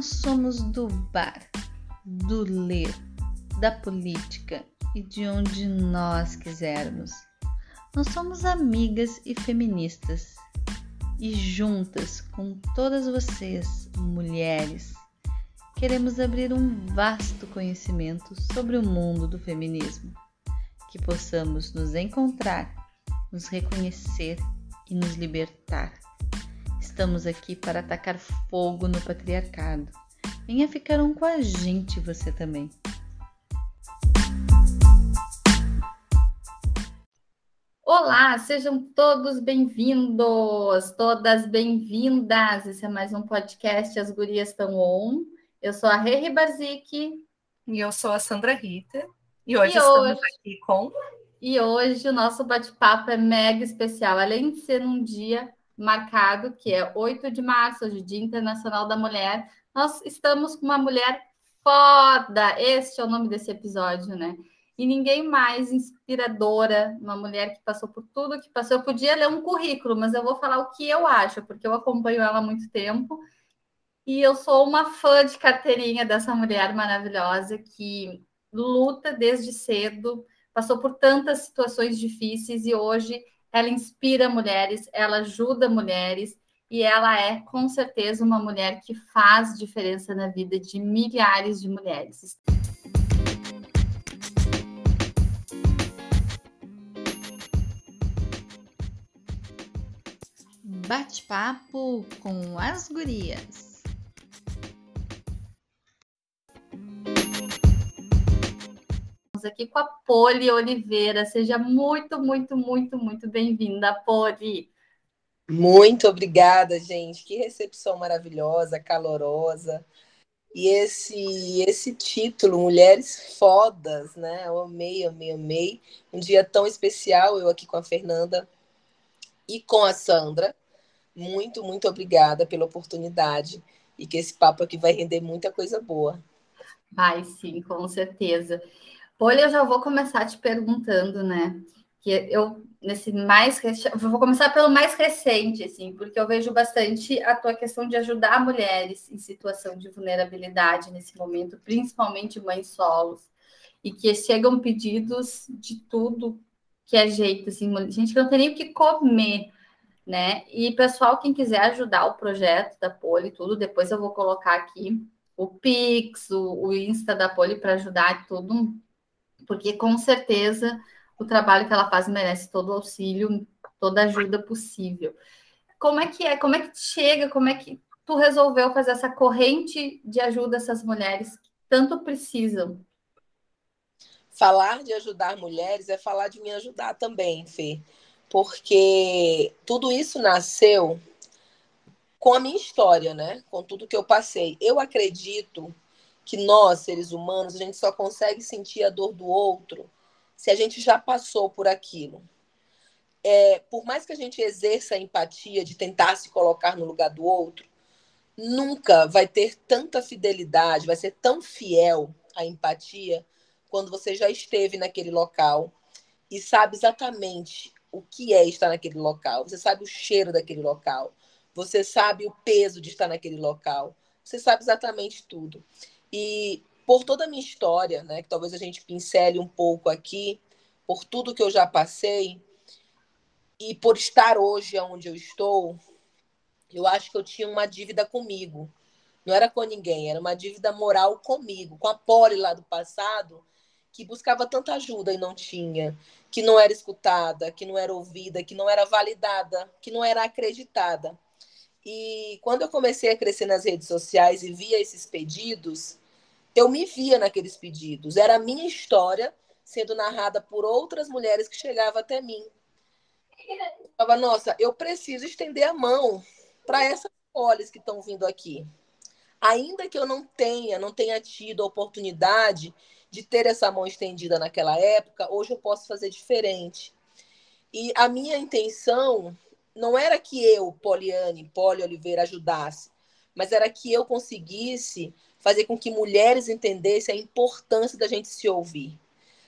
nós somos do bar, do ler, da política e de onde nós quisermos. Nós somos amigas e feministas. E juntas com todas vocês, mulheres, queremos abrir um vasto conhecimento sobre o mundo do feminismo, que possamos nos encontrar, nos reconhecer e nos libertar. Estamos aqui para atacar fogo no patriarcado. Venha ficar um com a gente, você também. Olá, sejam todos bem-vindos, todas bem-vindas. Esse é mais um podcast As Gurias Estão On. Eu sou a Rê Bazik. E eu sou a Sandra Rita. E hoje e estamos hoje... aqui com. E hoje o nosso bate-papo é mega especial. Além de ser um dia marcado, que é 8 de março, hoje, Dia Internacional da Mulher, nós estamos com uma mulher foda. Este é o nome desse episódio, né? E ninguém mais inspiradora, uma mulher que passou por tudo que passou. Eu podia ler um currículo, mas eu vou falar o que eu acho, porque eu acompanho ela há muito tempo. E eu sou uma fã de carteirinha dessa mulher maravilhosa que luta desde cedo, passou por tantas situações difíceis e hoje ela inspira mulheres, ela ajuda mulheres e ela é com certeza uma mulher que faz diferença na vida de milhares de mulheres. Bate-papo com as gurias. Estamos aqui com a Poli Oliveira. Seja muito, muito, muito, muito bem-vinda, Poli. Muito obrigada, gente. Que recepção maravilhosa, calorosa. E esse esse título, Mulheres Fodas, né? Eu amei, amei, amei. Um dia tão especial, eu aqui com a Fernanda e com a Sandra. Muito, muito obrigada pela oportunidade e que esse papo aqui vai render muita coisa boa. Vai sim, com certeza. Olha, eu já vou começar te perguntando, né? Que eu, nesse mais. Vou começar pelo mais recente, assim, porque eu vejo bastante a tua questão de ajudar mulheres em situação de vulnerabilidade nesse momento, principalmente mães solos, e que chegam pedidos de tudo que é jeito, assim, gente que não tem nem o que comer, né? E pessoal, quem quiser ajudar o projeto da Poli, tudo, depois eu vou colocar aqui o Pix, o, o Insta da Poli para ajudar tudo porque com certeza o trabalho que ela faz merece todo o auxílio, toda a ajuda possível. Como é que é? Como é que chega? Como é que tu resolveu fazer essa corrente de ajuda a essas mulheres que tanto precisam? Falar de ajudar mulheres é falar de me ajudar também, Fê. Porque tudo isso nasceu com a minha história, né? Com tudo que eu passei. Eu acredito que nós, seres humanos, a gente só consegue sentir a dor do outro se a gente já passou por aquilo. É, por mais que a gente exerça a empatia de tentar se colocar no lugar do outro, nunca vai ter tanta fidelidade, vai ser tão fiel a empatia quando você já esteve naquele local e sabe exatamente o que é estar naquele local. Você sabe o cheiro daquele local. Você sabe o peso de estar naquele local. Você sabe exatamente tudo. E por toda a minha história, né, que talvez a gente pincele um pouco aqui, por tudo que eu já passei, e por estar hoje onde eu estou, eu acho que eu tinha uma dívida comigo. Não era com ninguém, era uma dívida moral comigo, com a Poli lá do passado, que buscava tanta ajuda e não tinha, que não era escutada, que não era ouvida, que não era validada, que não era acreditada. E quando eu comecei a crescer nas redes sociais e via esses pedidos, eu me via naqueles pedidos. Era a minha história sendo narrada por outras mulheres que chegavam até mim. Eu falava, nossa, eu preciso estender a mão para essas mulheres que estão vindo aqui. Ainda que eu não tenha, não tenha tido a oportunidade de ter essa mão estendida naquela época, hoje eu posso fazer diferente. E a minha intenção não era que eu, Poliane, Poli Oliveira, ajudasse, mas era que eu conseguisse fazer com que mulheres entendessem a importância da gente se ouvir,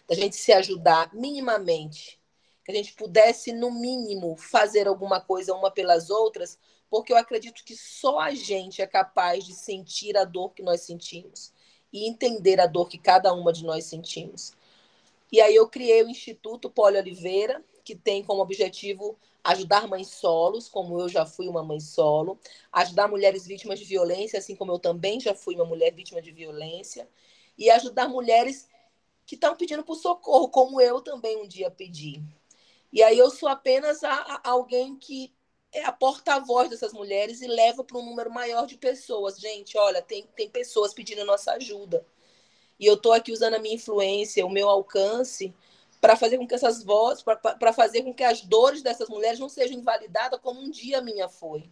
da gente se ajudar minimamente, que a gente pudesse, no mínimo, fazer alguma coisa uma pelas outras, porque eu acredito que só a gente é capaz de sentir a dor que nós sentimos e entender a dor que cada uma de nós sentimos. E aí eu criei o Instituto Poli Oliveira, que tem como objetivo ajudar mães solos, como eu já fui uma mãe solo, ajudar mulheres vítimas de violência, assim como eu também já fui uma mulher vítima de violência, e ajudar mulheres que estão pedindo por socorro, como eu também um dia pedi. E aí eu sou apenas a, a alguém que é a porta-voz dessas mulheres e leva para um número maior de pessoas. Gente, olha, tem, tem pessoas pedindo nossa ajuda. E eu estou aqui usando a minha influência, o meu alcance, para fazer com que essas vozes, para fazer com que as dores dessas mulheres não sejam invalidadas como um dia minha foi.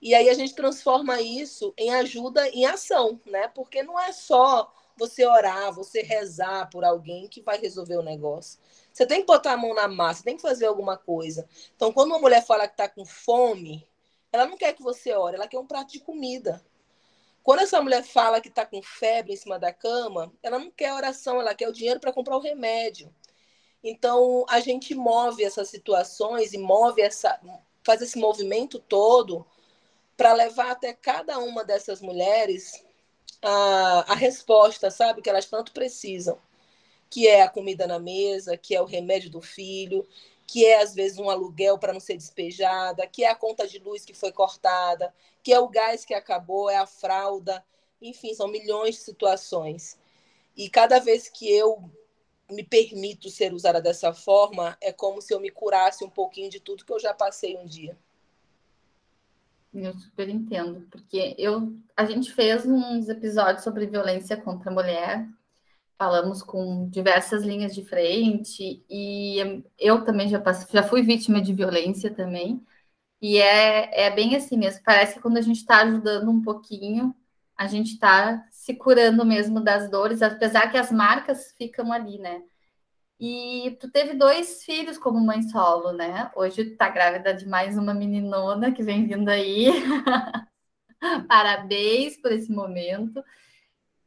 E aí a gente transforma isso em ajuda em ação, né? Porque não é só você orar, você rezar por alguém que vai resolver o negócio. Você tem que botar a mão na massa, tem que fazer alguma coisa. Então, quando uma mulher fala que está com fome, ela não quer que você ore, ela quer um prato de comida. Quando essa mulher fala que está com febre em cima da cama, ela não quer oração, ela quer o dinheiro para comprar o remédio. Então, a gente move essas situações e move essa, faz esse movimento todo para levar até cada uma dessas mulheres a, a resposta, sabe, que elas tanto precisam, que é a comida na mesa, que é o remédio do filho, que é às vezes um aluguel para não ser despejada, que é a conta de luz que foi cortada, que é o gás que acabou, é a fralda, enfim, são milhões de situações. E cada vez que eu me permito ser usada dessa forma, é como se eu me curasse um pouquinho de tudo que eu já passei um dia. Eu super entendo, porque eu, a gente fez uns episódios sobre violência contra a mulher, falamos com diversas linhas de frente, e eu também já, passei, já fui vítima de violência também, e é, é bem assim mesmo, parece que quando a gente está ajudando um pouquinho, a gente está se curando mesmo das dores, apesar que as marcas ficam ali, né? E tu teve dois filhos como mãe solo, né? Hoje tá grávida de mais uma meninona que vem vindo aí. Parabéns por esse momento.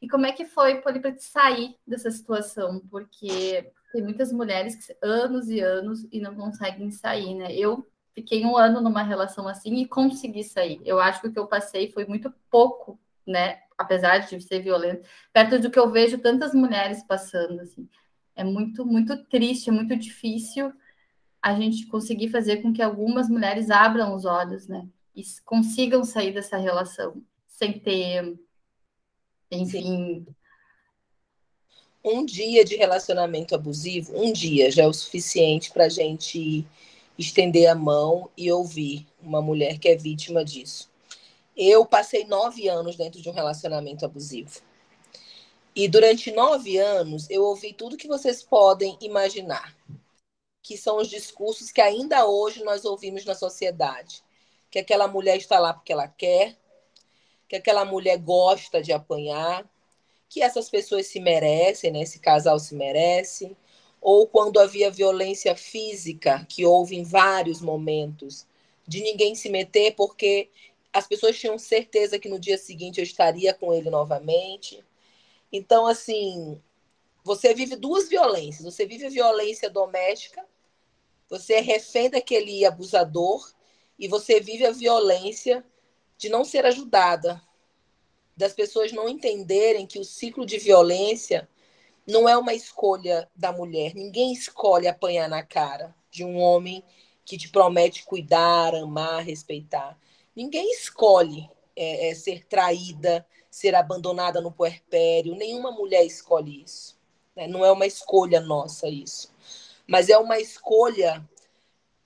E como é que foi para te sair dessa situação? Porque tem muitas mulheres que anos e anos e não conseguem sair, né? Eu fiquei um ano numa relação assim e consegui sair. Eu acho que o que eu passei foi muito pouco, né? Apesar de ser violento, perto do que eu vejo tantas mulheres passando, assim é muito, muito triste, é muito difícil a gente conseguir fazer com que algumas mulheres abram os olhos, né? E consigam sair dessa relação sem ter, enfim. Um dia de relacionamento abusivo, um dia já é o suficiente para a gente estender a mão e ouvir uma mulher que é vítima disso. Eu passei nove anos dentro de um relacionamento abusivo. E durante nove anos eu ouvi tudo que vocês podem imaginar, que são os discursos que ainda hoje nós ouvimos na sociedade. Que aquela mulher está lá porque ela quer, que aquela mulher gosta de apanhar, que essas pessoas se merecem, né? esse casal se merece. Ou quando havia violência física, que houve em vários momentos, de ninguém se meter porque as pessoas tinham certeza que no dia seguinte eu estaria com ele novamente então, assim, você vive duas violências. Você vive a violência doméstica, você é refém daquele abusador, e você vive a violência de não ser ajudada, das pessoas não entenderem que o ciclo de violência não é uma escolha da mulher. Ninguém escolhe apanhar na cara de um homem que te promete cuidar, amar, respeitar. Ninguém escolhe é, é, ser traída, ser abandonada no puerpério. Nenhuma mulher escolhe isso. Né? Não é uma escolha nossa isso. Mas é uma escolha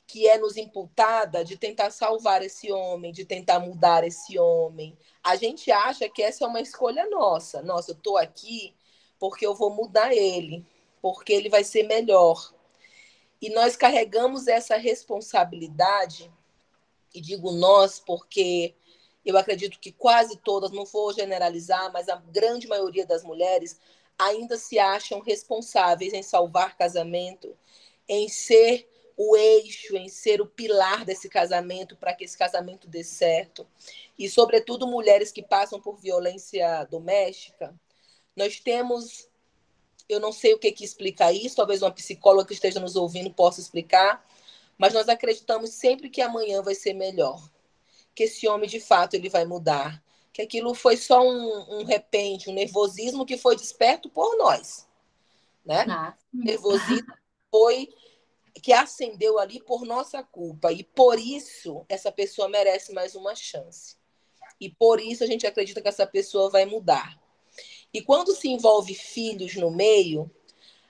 que é nos imputada de tentar salvar esse homem, de tentar mudar esse homem. A gente acha que essa é uma escolha nossa. Nossa, eu estou aqui porque eu vou mudar ele, porque ele vai ser melhor. E nós carregamos essa responsabilidade, e digo nós porque eu acredito que quase todas, não vou generalizar, mas a grande maioria das mulheres ainda se acham responsáveis em salvar casamento, em ser o eixo, em ser o pilar desse casamento para que esse casamento dê certo. E, sobretudo, mulheres que passam por violência doméstica. Nós temos, eu não sei o que, que explica isso, talvez uma psicóloga que esteja nos ouvindo possa explicar, mas nós acreditamos sempre que amanhã vai ser melhor que esse homem de fato ele vai mudar, que aquilo foi só um, um repente, um nervosismo que foi desperto por nós, né? Ah. Nervosismo foi que acendeu ali por nossa culpa e por isso essa pessoa merece mais uma chance. E por isso a gente acredita que essa pessoa vai mudar. E quando se envolve filhos no meio,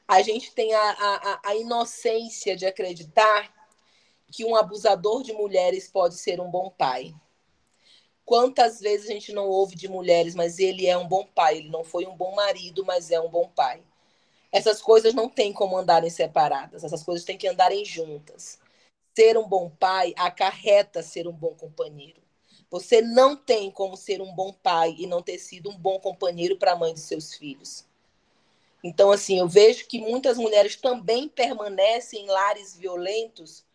a gente tem a, a, a inocência de acreditar que um abusador de mulheres pode ser um bom pai. Quantas vezes a gente não ouve de mulheres, mas ele é um bom pai, ele não foi um bom marido, mas é um bom pai. Essas coisas não têm como andarem separadas, essas coisas têm que andarem juntas. Ser um bom pai acarreta ser um bom companheiro. Você não tem como ser um bom pai e não ter sido um bom companheiro para a mãe de seus filhos. Então, assim, eu vejo que muitas mulheres também permanecem em lares violentos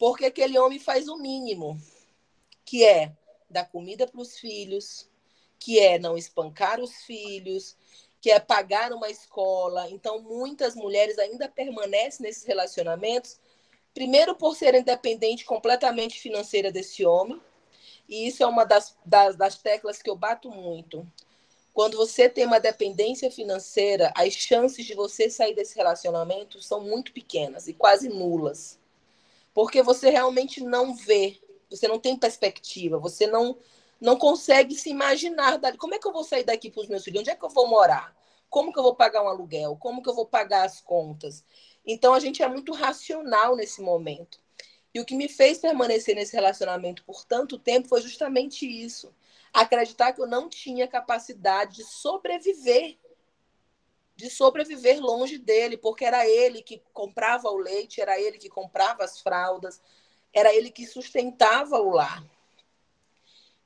porque aquele homem faz o mínimo, que é dar comida para os filhos, que é não espancar os filhos, que é pagar uma escola. Então, muitas mulheres ainda permanecem nesses relacionamentos, primeiro por serem dependentes completamente financeira desse homem, e isso é uma das, das, das teclas que eu bato muito. Quando você tem uma dependência financeira, as chances de você sair desse relacionamento são muito pequenas e quase nulas. Porque você realmente não vê você não tem perspectiva, você não não consegue se imaginar dali. Como é que eu vou sair daqui para os meus filhos? Onde é que eu vou morar? Como que eu vou pagar um aluguel? Como que eu vou pagar as contas? Então a gente é muito racional nesse momento. E o que me fez permanecer nesse relacionamento por tanto tempo foi justamente isso. Acreditar que eu não tinha capacidade de sobreviver. De sobreviver longe dele, porque era ele que comprava o leite, era ele que comprava as fraldas, era ele que sustentava o lar.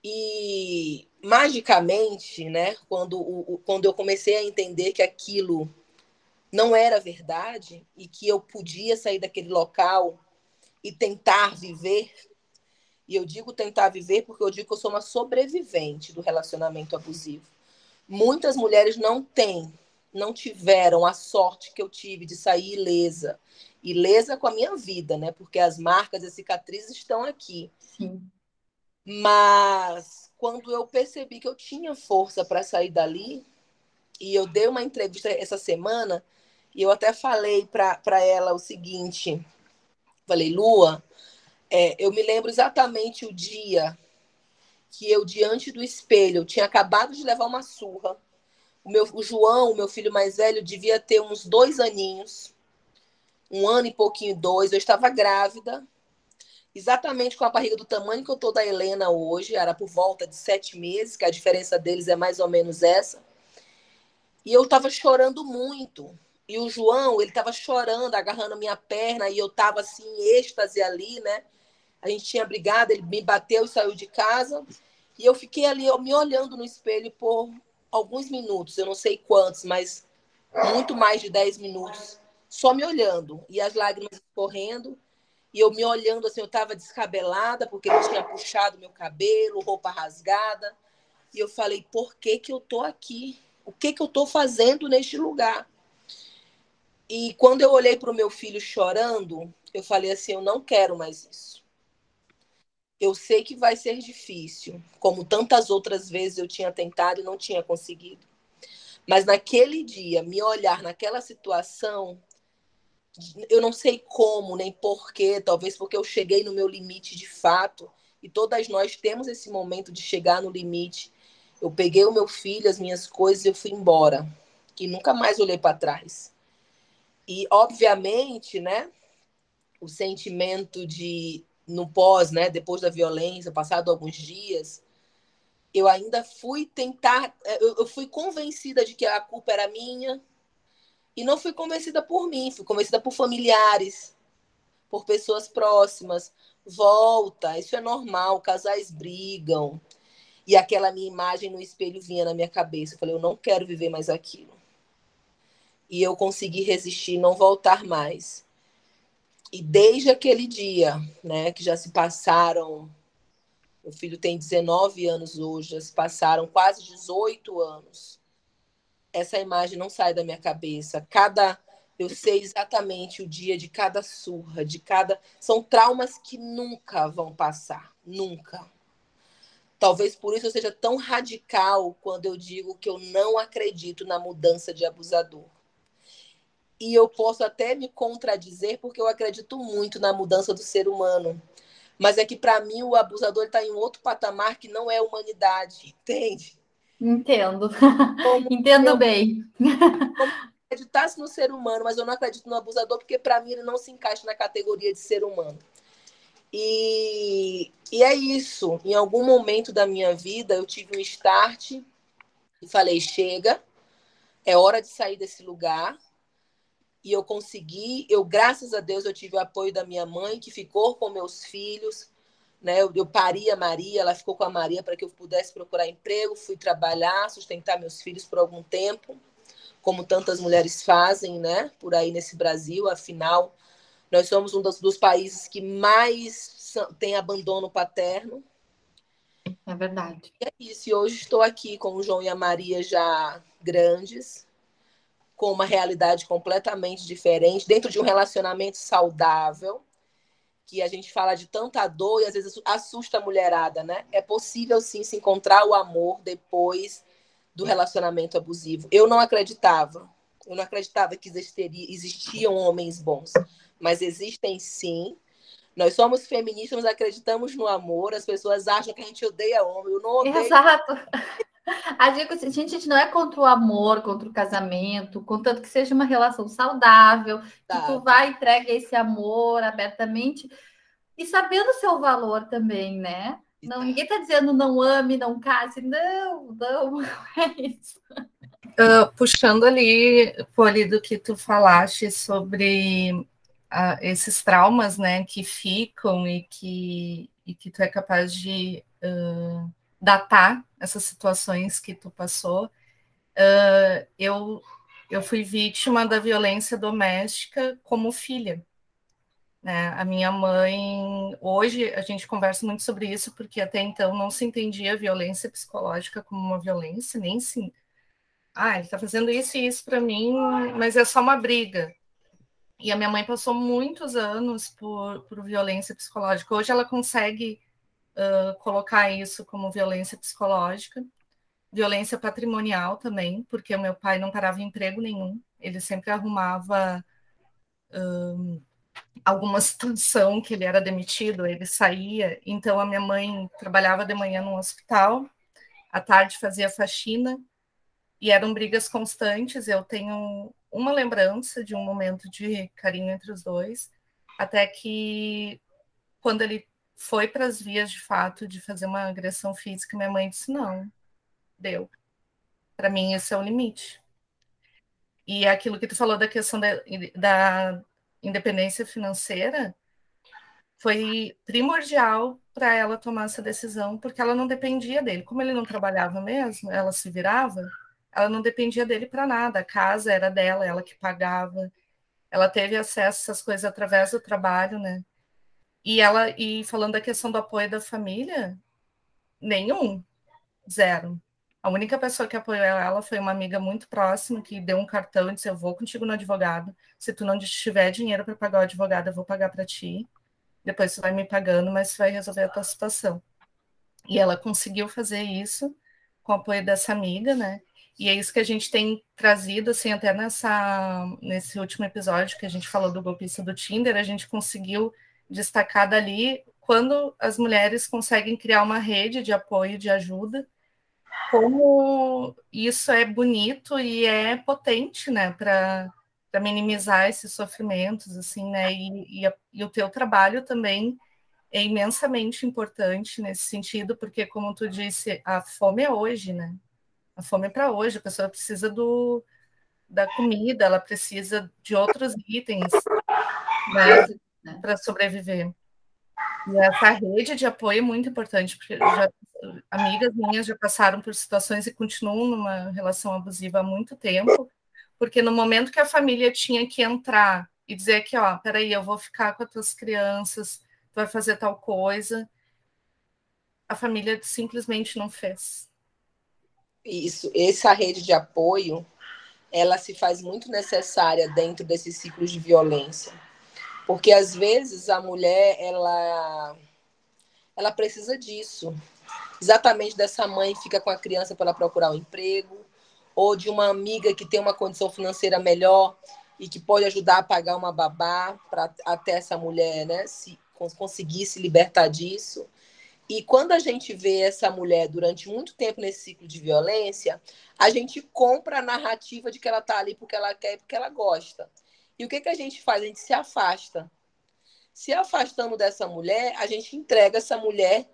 E magicamente, né, quando, o, quando eu comecei a entender que aquilo não era verdade e que eu podia sair daquele local e tentar viver, e eu digo tentar viver porque eu digo que eu sou uma sobrevivente do relacionamento abusivo. Muitas mulheres não têm, não tiveram a sorte que eu tive de sair ilesa ilesa com a minha vida, né? Porque as marcas e cicatrizes estão aqui. Sim. Mas quando eu percebi que eu tinha força para sair dali, e eu dei uma entrevista essa semana, e eu até falei para ela o seguinte: falei, Lua, é, eu me lembro exatamente o dia que eu, diante do espelho, tinha acabado de levar uma surra. O, meu, o João, o meu filho mais velho, devia ter uns dois aninhos um ano e pouquinho, dois, eu estava grávida, exatamente com a barriga do tamanho que eu tô da Helena hoje, era por volta de sete meses, que a diferença deles é mais ou menos essa. E eu estava chorando muito. E o João, ele estava chorando, agarrando minha perna, e eu estava assim, em êxtase ali, né? A gente tinha brigado, ele me bateu e saiu de casa. E eu fiquei ali, eu me olhando no espelho por alguns minutos, eu não sei quantos, mas muito mais de dez minutos só me olhando, e as lágrimas correndo, e eu me olhando assim, eu estava descabelada, porque ele tinha puxado meu cabelo, roupa rasgada, e eu falei, por que que eu tô aqui? O que que eu tô fazendo neste lugar? E quando eu olhei para o meu filho chorando, eu falei assim, eu não quero mais isso. Eu sei que vai ser difícil, como tantas outras vezes eu tinha tentado e não tinha conseguido. Mas naquele dia, me olhar naquela situação, eu não sei como, nem porquê, talvez porque eu cheguei no meu limite de fato, e todas nós temos esse momento de chegar no limite. Eu peguei o meu filho, as minhas coisas e eu fui embora, e nunca mais olhei para trás. E obviamente, né, o sentimento de no pós, né, depois da violência, passado alguns dias, eu ainda fui tentar, eu, fui convencida de que a culpa era minha, e não fui convencida por mim, fui convencida por familiares, por pessoas próximas. Volta, isso é normal, casais brigam. E aquela minha imagem no espelho vinha na minha cabeça. Eu falei, eu não quero viver mais aquilo. E eu consegui resistir, não voltar mais. E desde aquele dia, né, que já se passaram, meu filho tem 19 anos hoje, já se passaram quase 18 anos essa imagem não sai da minha cabeça. Cada eu sei exatamente o dia de cada surra, de cada são traumas que nunca vão passar, nunca. Talvez por isso eu seja tão radical quando eu digo que eu não acredito na mudança de abusador. E eu posso até me contradizer porque eu acredito muito na mudança do ser humano. Mas é que para mim o abusador está em outro patamar que não é humanidade, entende? Entendo. Entendo eu, bem. acreditasse no ser humano, mas eu não acredito no abusador porque para mim ele não se encaixa na categoria de ser humano. E, e é isso. Em algum momento da minha vida, eu tive um start e falei: chega, é hora de sair desse lugar. E eu consegui, eu, graças a Deus, eu tive o apoio da minha mãe, que ficou com meus filhos. Né? Eu, eu pari a Maria, ela ficou com a Maria para que eu pudesse procurar emprego, fui trabalhar, sustentar meus filhos por algum tempo, como tantas mulheres fazem, né? Por aí nesse Brasil, afinal, nós somos um dos, dos países que mais tem abandono paterno. É verdade. E é isso. E hoje estou aqui com o João e a Maria já grandes, com uma realidade completamente diferente, dentro de um relacionamento saudável, que a gente fala de tanta dor e às vezes assusta a mulherada, né? É possível sim se encontrar o amor depois do relacionamento abusivo. Eu não acreditava. Eu não acreditava que existiam homens bons mas existem sim. Nós somos feministas, acreditamos no amor. As pessoas acham que a gente odeia homem. Eu não odeio. Exato. A gente, gente não é contra o amor, contra o casamento, contanto que seja uma relação saudável, tá. que tu vai entregue esse amor abertamente e sabendo o seu valor também, né? Não, ninguém está dizendo não ame, não case, não, não, é isso. Uh, puxando ali, Poli, do que tu falaste sobre uh, esses traumas, né, que ficam e que, e que tu é capaz de uh, datar essas situações que tu passou. Uh, eu, eu fui vítima da violência doméstica como filha. Né? A minha mãe, hoje a gente conversa muito sobre isso, porque até então não se entendia a violência psicológica como uma violência, nem sim. Ah, ele está fazendo isso e isso para mim, mas é só uma briga. E a minha mãe passou muitos anos por, por violência psicológica. Hoje ela consegue uh, colocar isso como violência psicológica, violência patrimonial também, porque o meu pai não parava em emprego nenhum. Ele sempre arrumava um, alguma situação que ele era demitido, ele saía. Então a minha mãe trabalhava de manhã no hospital, à tarde fazia faxina e eram brigas constantes. Eu tenho uma lembrança de um momento de carinho entre os dois, até que quando ele foi para as vias de fato de fazer uma agressão física, minha mãe disse: não, deu. Para mim, esse é o limite. E aquilo que tu falou da questão da, da independência financeira foi primordial para ela tomar essa decisão, porque ela não dependia dele. Como ele não trabalhava mesmo, ela se virava ela não dependia dele para nada, a casa era dela, ela que pagava. Ela teve acesso a essas coisas através do trabalho, né? E ela e falando da questão do apoio da família, nenhum, zero. A única pessoa que apoiou ela foi uma amiga muito próxima que deu um cartão e disse: "Eu vou contigo no advogado. Se tu não tiver dinheiro para pagar o advogado, eu vou pagar para ti. Depois tu vai me pagando, mas tu vai resolver a tua situação." E ela conseguiu fazer isso com o apoio dessa amiga, né? E é isso que a gente tem trazido, assim, até nessa, nesse último episódio que a gente falou do golpista do Tinder, a gente conseguiu destacar dali quando as mulheres conseguem criar uma rede de apoio, de ajuda, como isso é bonito e é potente, né, para minimizar esses sofrimentos, assim, né, e, e, e o teu trabalho também é imensamente importante nesse sentido, porque, como tu disse, a fome é hoje, né? A fome é para hoje, a pessoa precisa do, da comida, ela precisa de outros itens né, para sobreviver. E essa rede de apoio é muito importante, porque já, amigas minhas já passaram por situações e continuam numa relação abusiva há muito tempo, porque no momento que a família tinha que entrar e dizer que, ó, peraí, eu vou ficar com as tuas crianças, tu vai fazer tal coisa, a família simplesmente não fez. Isso, essa rede de apoio, ela se faz muito necessária dentro desses ciclos de violência. Porque às vezes a mulher, ela ela precisa disso. exatamente dessa mãe que fica com a criança para procurar um emprego, ou de uma amiga que tem uma condição financeira melhor e que pode ajudar a pagar uma babá para até essa mulher né, se, conseguir se libertar disso. E quando a gente vê essa mulher durante muito tempo nesse ciclo de violência, a gente compra a narrativa de que ela está ali porque ela quer porque ela gosta. E o que, que a gente faz? A gente se afasta. Se afastando dessa mulher, a gente entrega essa mulher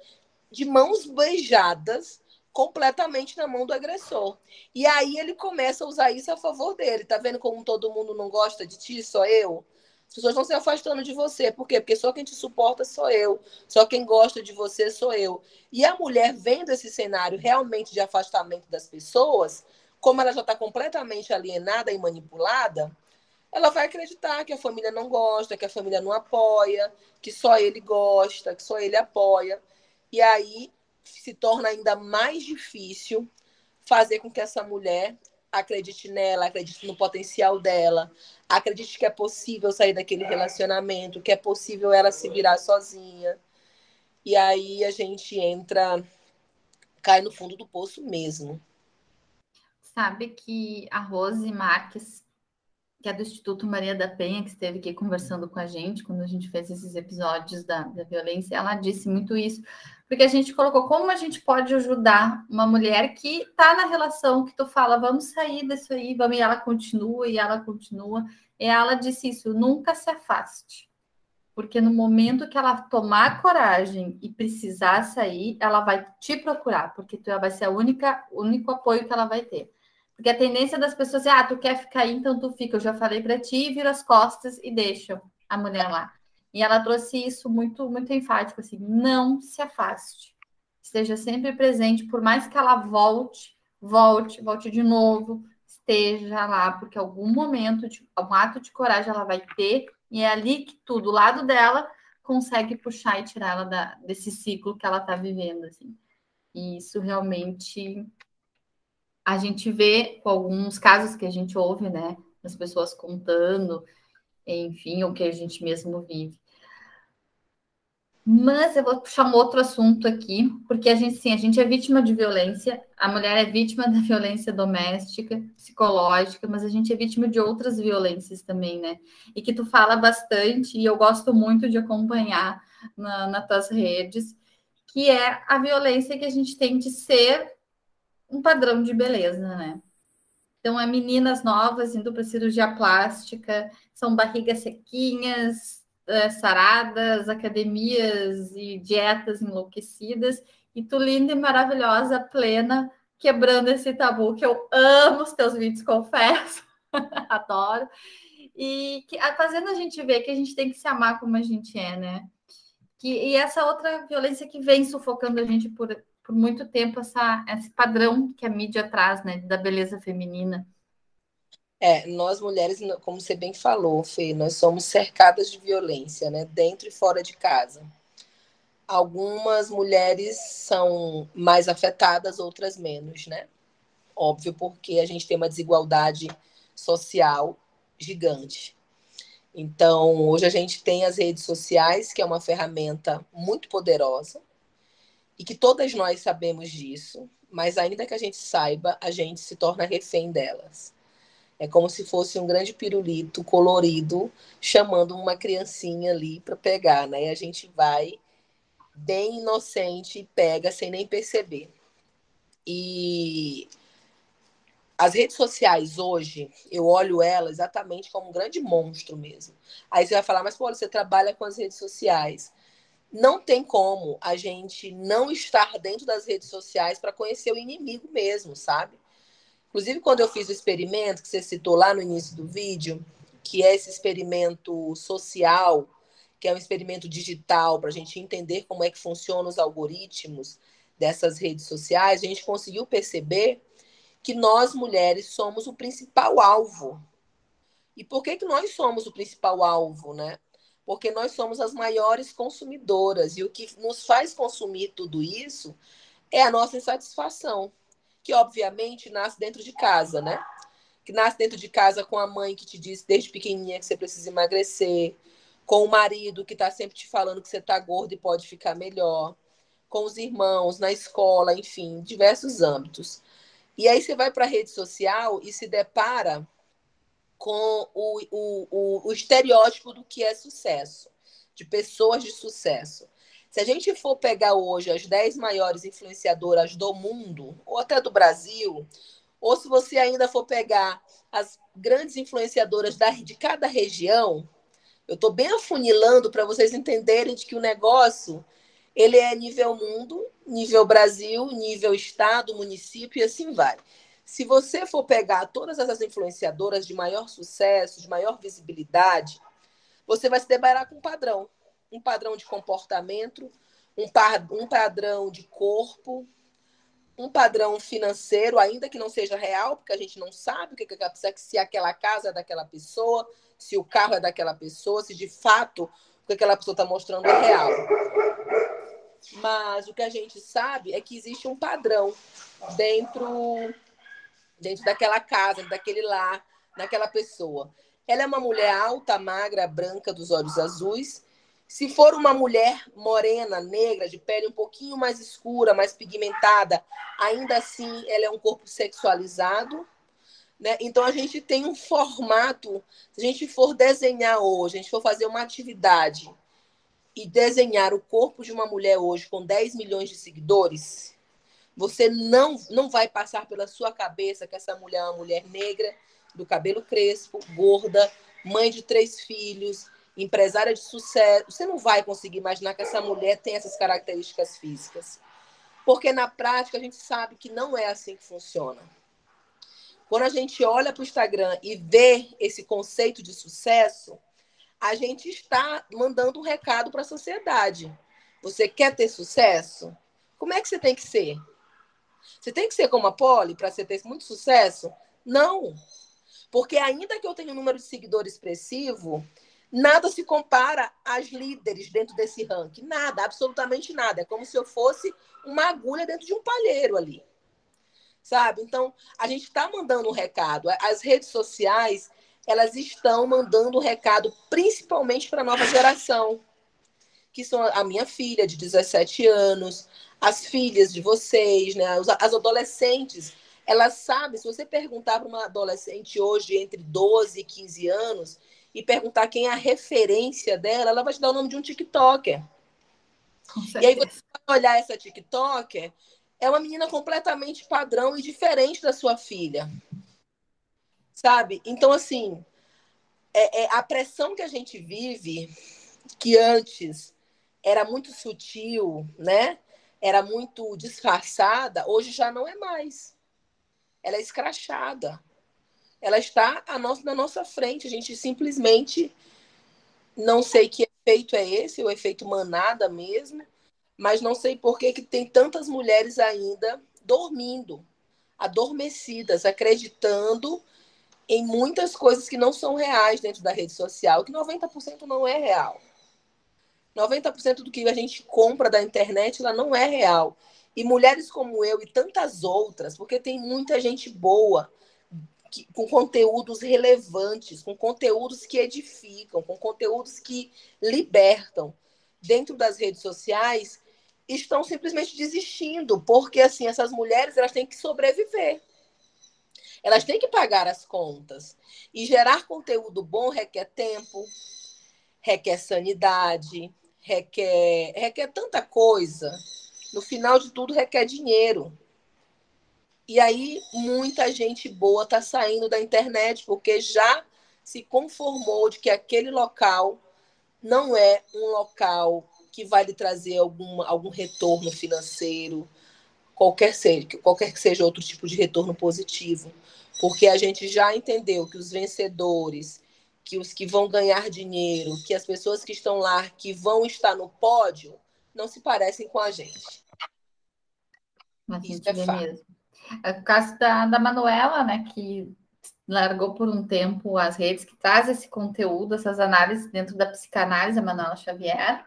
de mãos beijadas completamente na mão do agressor. E aí ele começa a usar isso a favor dele. Tá vendo como todo mundo não gosta de ti, só eu? As pessoas estão se afastando de você. Por quê? Porque só quem te suporta sou eu. Só quem gosta de você sou eu. E a mulher vendo esse cenário realmente de afastamento das pessoas, como ela já está completamente alienada e manipulada, ela vai acreditar que a família não gosta, que a família não apoia, que só ele gosta, que só ele apoia. E aí se torna ainda mais difícil fazer com que essa mulher acredite nela, acredite no potencial dela, acredite que é possível sair daquele relacionamento, que é possível ela se virar sozinha. E aí a gente entra, cai no fundo do poço mesmo. Sabe que a Rose Marques, que é do Instituto Maria da Penha, que esteve aqui conversando com a gente quando a gente fez esses episódios da, da violência, ela disse muito isso porque a gente colocou como a gente pode ajudar uma mulher que está na relação que tu fala, vamos sair disso aí, vamos, e ela continua, e ela continua. E ela disse isso: nunca se afaste. Porque no momento que ela tomar coragem e precisar sair, ela vai te procurar, porque tu vai ser o único apoio que ela vai ter. Porque a tendência das pessoas é, ah, tu quer ficar aí, então tu fica. Eu já falei para ti, vira as costas e deixa a mulher lá. E ela trouxe isso muito, muito enfático, assim, não se afaste. Esteja sempre presente, por mais que ela volte, volte, volte de novo, esteja lá, porque algum momento, de, um ato de coragem ela vai ter, e é ali que tu, do lado dela, consegue puxar e tirar ela da, desse ciclo que ela está vivendo, assim. E isso realmente a gente vê com alguns casos que a gente ouve, né? As pessoas contando, enfim, o que a gente mesmo vive. Mas eu vou puxar um outro assunto aqui, porque a gente, sim, a gente é vítima de violência, a mulher é vítima da violência doméstica, psicológica, mas a gente é vítima de outras violências também, né? E que tu fala bastante, e eu gosto muito de acompanhar na, nas tuas redes, que é a violência que a gente tem de ser um padrão de beleza, né? Então, é meninas novas indo para cirurgia plástica, são barrigas sequinhas, é, saradas, academias e dietas enlouquecidas, e tu linda e maravilhosa, plena, quebrando esse tabu, que eu amo os teus vídeos, confesso, adoro, e que, fazendo a gente ver que a gente tem que se amar como a gente é, né? Que, e essa outra violência que vem sufocando a gente por, por muito tempo essa, esse padrão que a mídia traz, né, da beleza feminina. É, nós mulheres, como você bem falou, Fê, nós somos cercadas de violência, né, dentro e fora de casa. Algumas mulheres são mais afetadas, outras menos, né? Óbvio, porque a gente tem uma desigualdade social gigante. Então, hoje a gente tem as redes sociais, que é uma ferramenta muito poderosa, e que todas nós sabemos disso, mas ainda que a gente saiba, a gente se torna refém delas. É como se fosse um grande pirulito colorido chamando uma criancinha ali para pegar, né? E a gente vai bem inocente e pega sem nem perceber. E as redes sociais hoje, eu olho elas exatamente como um grande monstro mesmo. Aí você vai falar, mas pô, você trabalha com as redes sociais não tem como a gente não estar dentro das redes sociais para conhecer o inimigo mesmo, sabe? Inclusive, quando eu fiz o experimento que você citou lá no início do vídeo, que é esse experimento social, que é um experimento digital para a gente entender como é que funcionam os algoritmos dessas redes sociais, a gente conseguiu perceber que nós mulheres somos o principal alvo. E por que, que nós somos o principal alvo, né? Porque nós somos as maiores consumidoras e o que nos faz consumir tudo isso é a nossa insatisfação, que obviamente nasce dentro de casa, né? Que nasce dentro de casa com a mãe que te diz desde pequenininha que você precisa emagrecer, com o marido que está sempre te falando que você está gordo e pode ficar melhor, com os irmãos, na escola, enfim, diversos âmbitos. E aí você vai para a rede social e se depara com o, o, o, estereótipo do que é sucesso, de pessoas de sucesso. Se a gente for pegar hoje as 10 maiores influenciadoras do mundo, ou até do Brasil, ou se você ainda for pegar as grandes influenciadoras da, de cada região, eu estou bem afunilando para vocês entenderem de que o negócio ele é nível mundo, nível Brasil, nível estado, município e assim vai. Se você for pegar todas essas influenciadoras de maior sucesso, de maior visibilidade, você vai se deparar com um padrão. Um padrão de comportamento, um, par, um padrão de corpo, um padrão financeiro, ainda que não seja real, porque a gente não sabe o que, que se aquela casa é daquela pessoa, se o carro é daquela pessoa, se de fato o que aquela pessoa está mostrando é real. Mas o que a gente sabe é que existe um padrão dentro, dentro daquela casa, daquele lar, daquela pessoa. Ela é uma mulher alta, magra, branca, dos olhos azuis. Se for uma mulher morena, negra, de pele um pouquinho mais escura, mais pigmentada, ainda assim ela é um corpo sexualizado. Né? Então a gente tem um formato. Se a gente for desenhar hoje, a gente for fazer uma atividade e desenhar o corpo de uma mulher hoje com 10 milhões de seguidores, você não, não vai passar pela sua cabeça que essa mulher é uma mulher negra, do cabelo crespo, gorda, mãe de três filhos, empresária de sucesso. Você não vai conseguir imaginar que essa mulher tem essas características físicas. Porque na prática a gente sabe que não é assim que funciona. Quando a gente olha para o Instagram e vê esse conceito de sucesso, a gente está mandando um recado para a sociedade. Você quer ter sucesso? Como é que você tem que ser? Você tem que ser como a Polly para você ter muito sucesso? Não. Porque ainda que eu tenha um número de seguidores expressivo, nada se compara às líderes dentro desse ranking. Nada, absolutamente nada. É como se eu fosse uma agulha dentro de um palheiro ali. Sabe? Então, a gente está mandando um recado. As redes sociais, elas estão mandando um recado principalmente para a nova geração, que são a minha filha de 17 anos, as filhas de vocês, né, as adolescentes. Elas sabem, se você perguntar para uma adolescente hoje entre 12 e 15 anos e perguntar quem é a referência dela, ela vai te dar o nome de um TikToker. E aí você vai olhar essa TikToker, é uma menina completamente padrão e diferente da sua filha sabe? Então, assim, é, é, a pressão que a gente vive, que antes era muito sutil, né? Era muito disfarçada, hoje já não é mais. Ela é escrachada. Ela está a nossa, na nossa frente. A gente simplesmente não sei que efeito é esse, o efeito manada mesmo, mas não sei por que, que tem tantas mulheres ainda dormindo, adormecidas, acreditando em muitas coisas que não são reais dentro da rede social, que 90% não é real. 90% do que a gente compra da internet ela não é real. E mulheres como eu e tantas outras, porque tem muita gente boa, que, com conteúdos relevantes, com conteúdos que edificam, com conteúdos que libertam dentro das redes sociais, estão simplesmente desistindo, porque assim essas mulheres elas têm que sobreviver. Elas têm que pagar as contas. E gerar conteúdo bom requer tempo, requer sanidade, requer, requer tanta coisa. No final de tudo, requer dinheiro. E aí, muita gente boa está saindo da internet porque já se conformou de que aquele local não é um local que vai lhe trazer algum, algum retorno financeiro, qualquer seja, qualquer que seja outro tipo de retorno positivo porque a gente já entendeu que os vencedores, que os que vão ganhar dinheiro, que as pessoas que estão lá, que vão estar no pódio, não se parecem com a gente. Mas Isso é fato. mesmo. É o caso da, da Manuela, né, que largou por um tempo as redes, que traz esse conteúdo, essas análises dentro da psicanálise, a Manuela Xavier,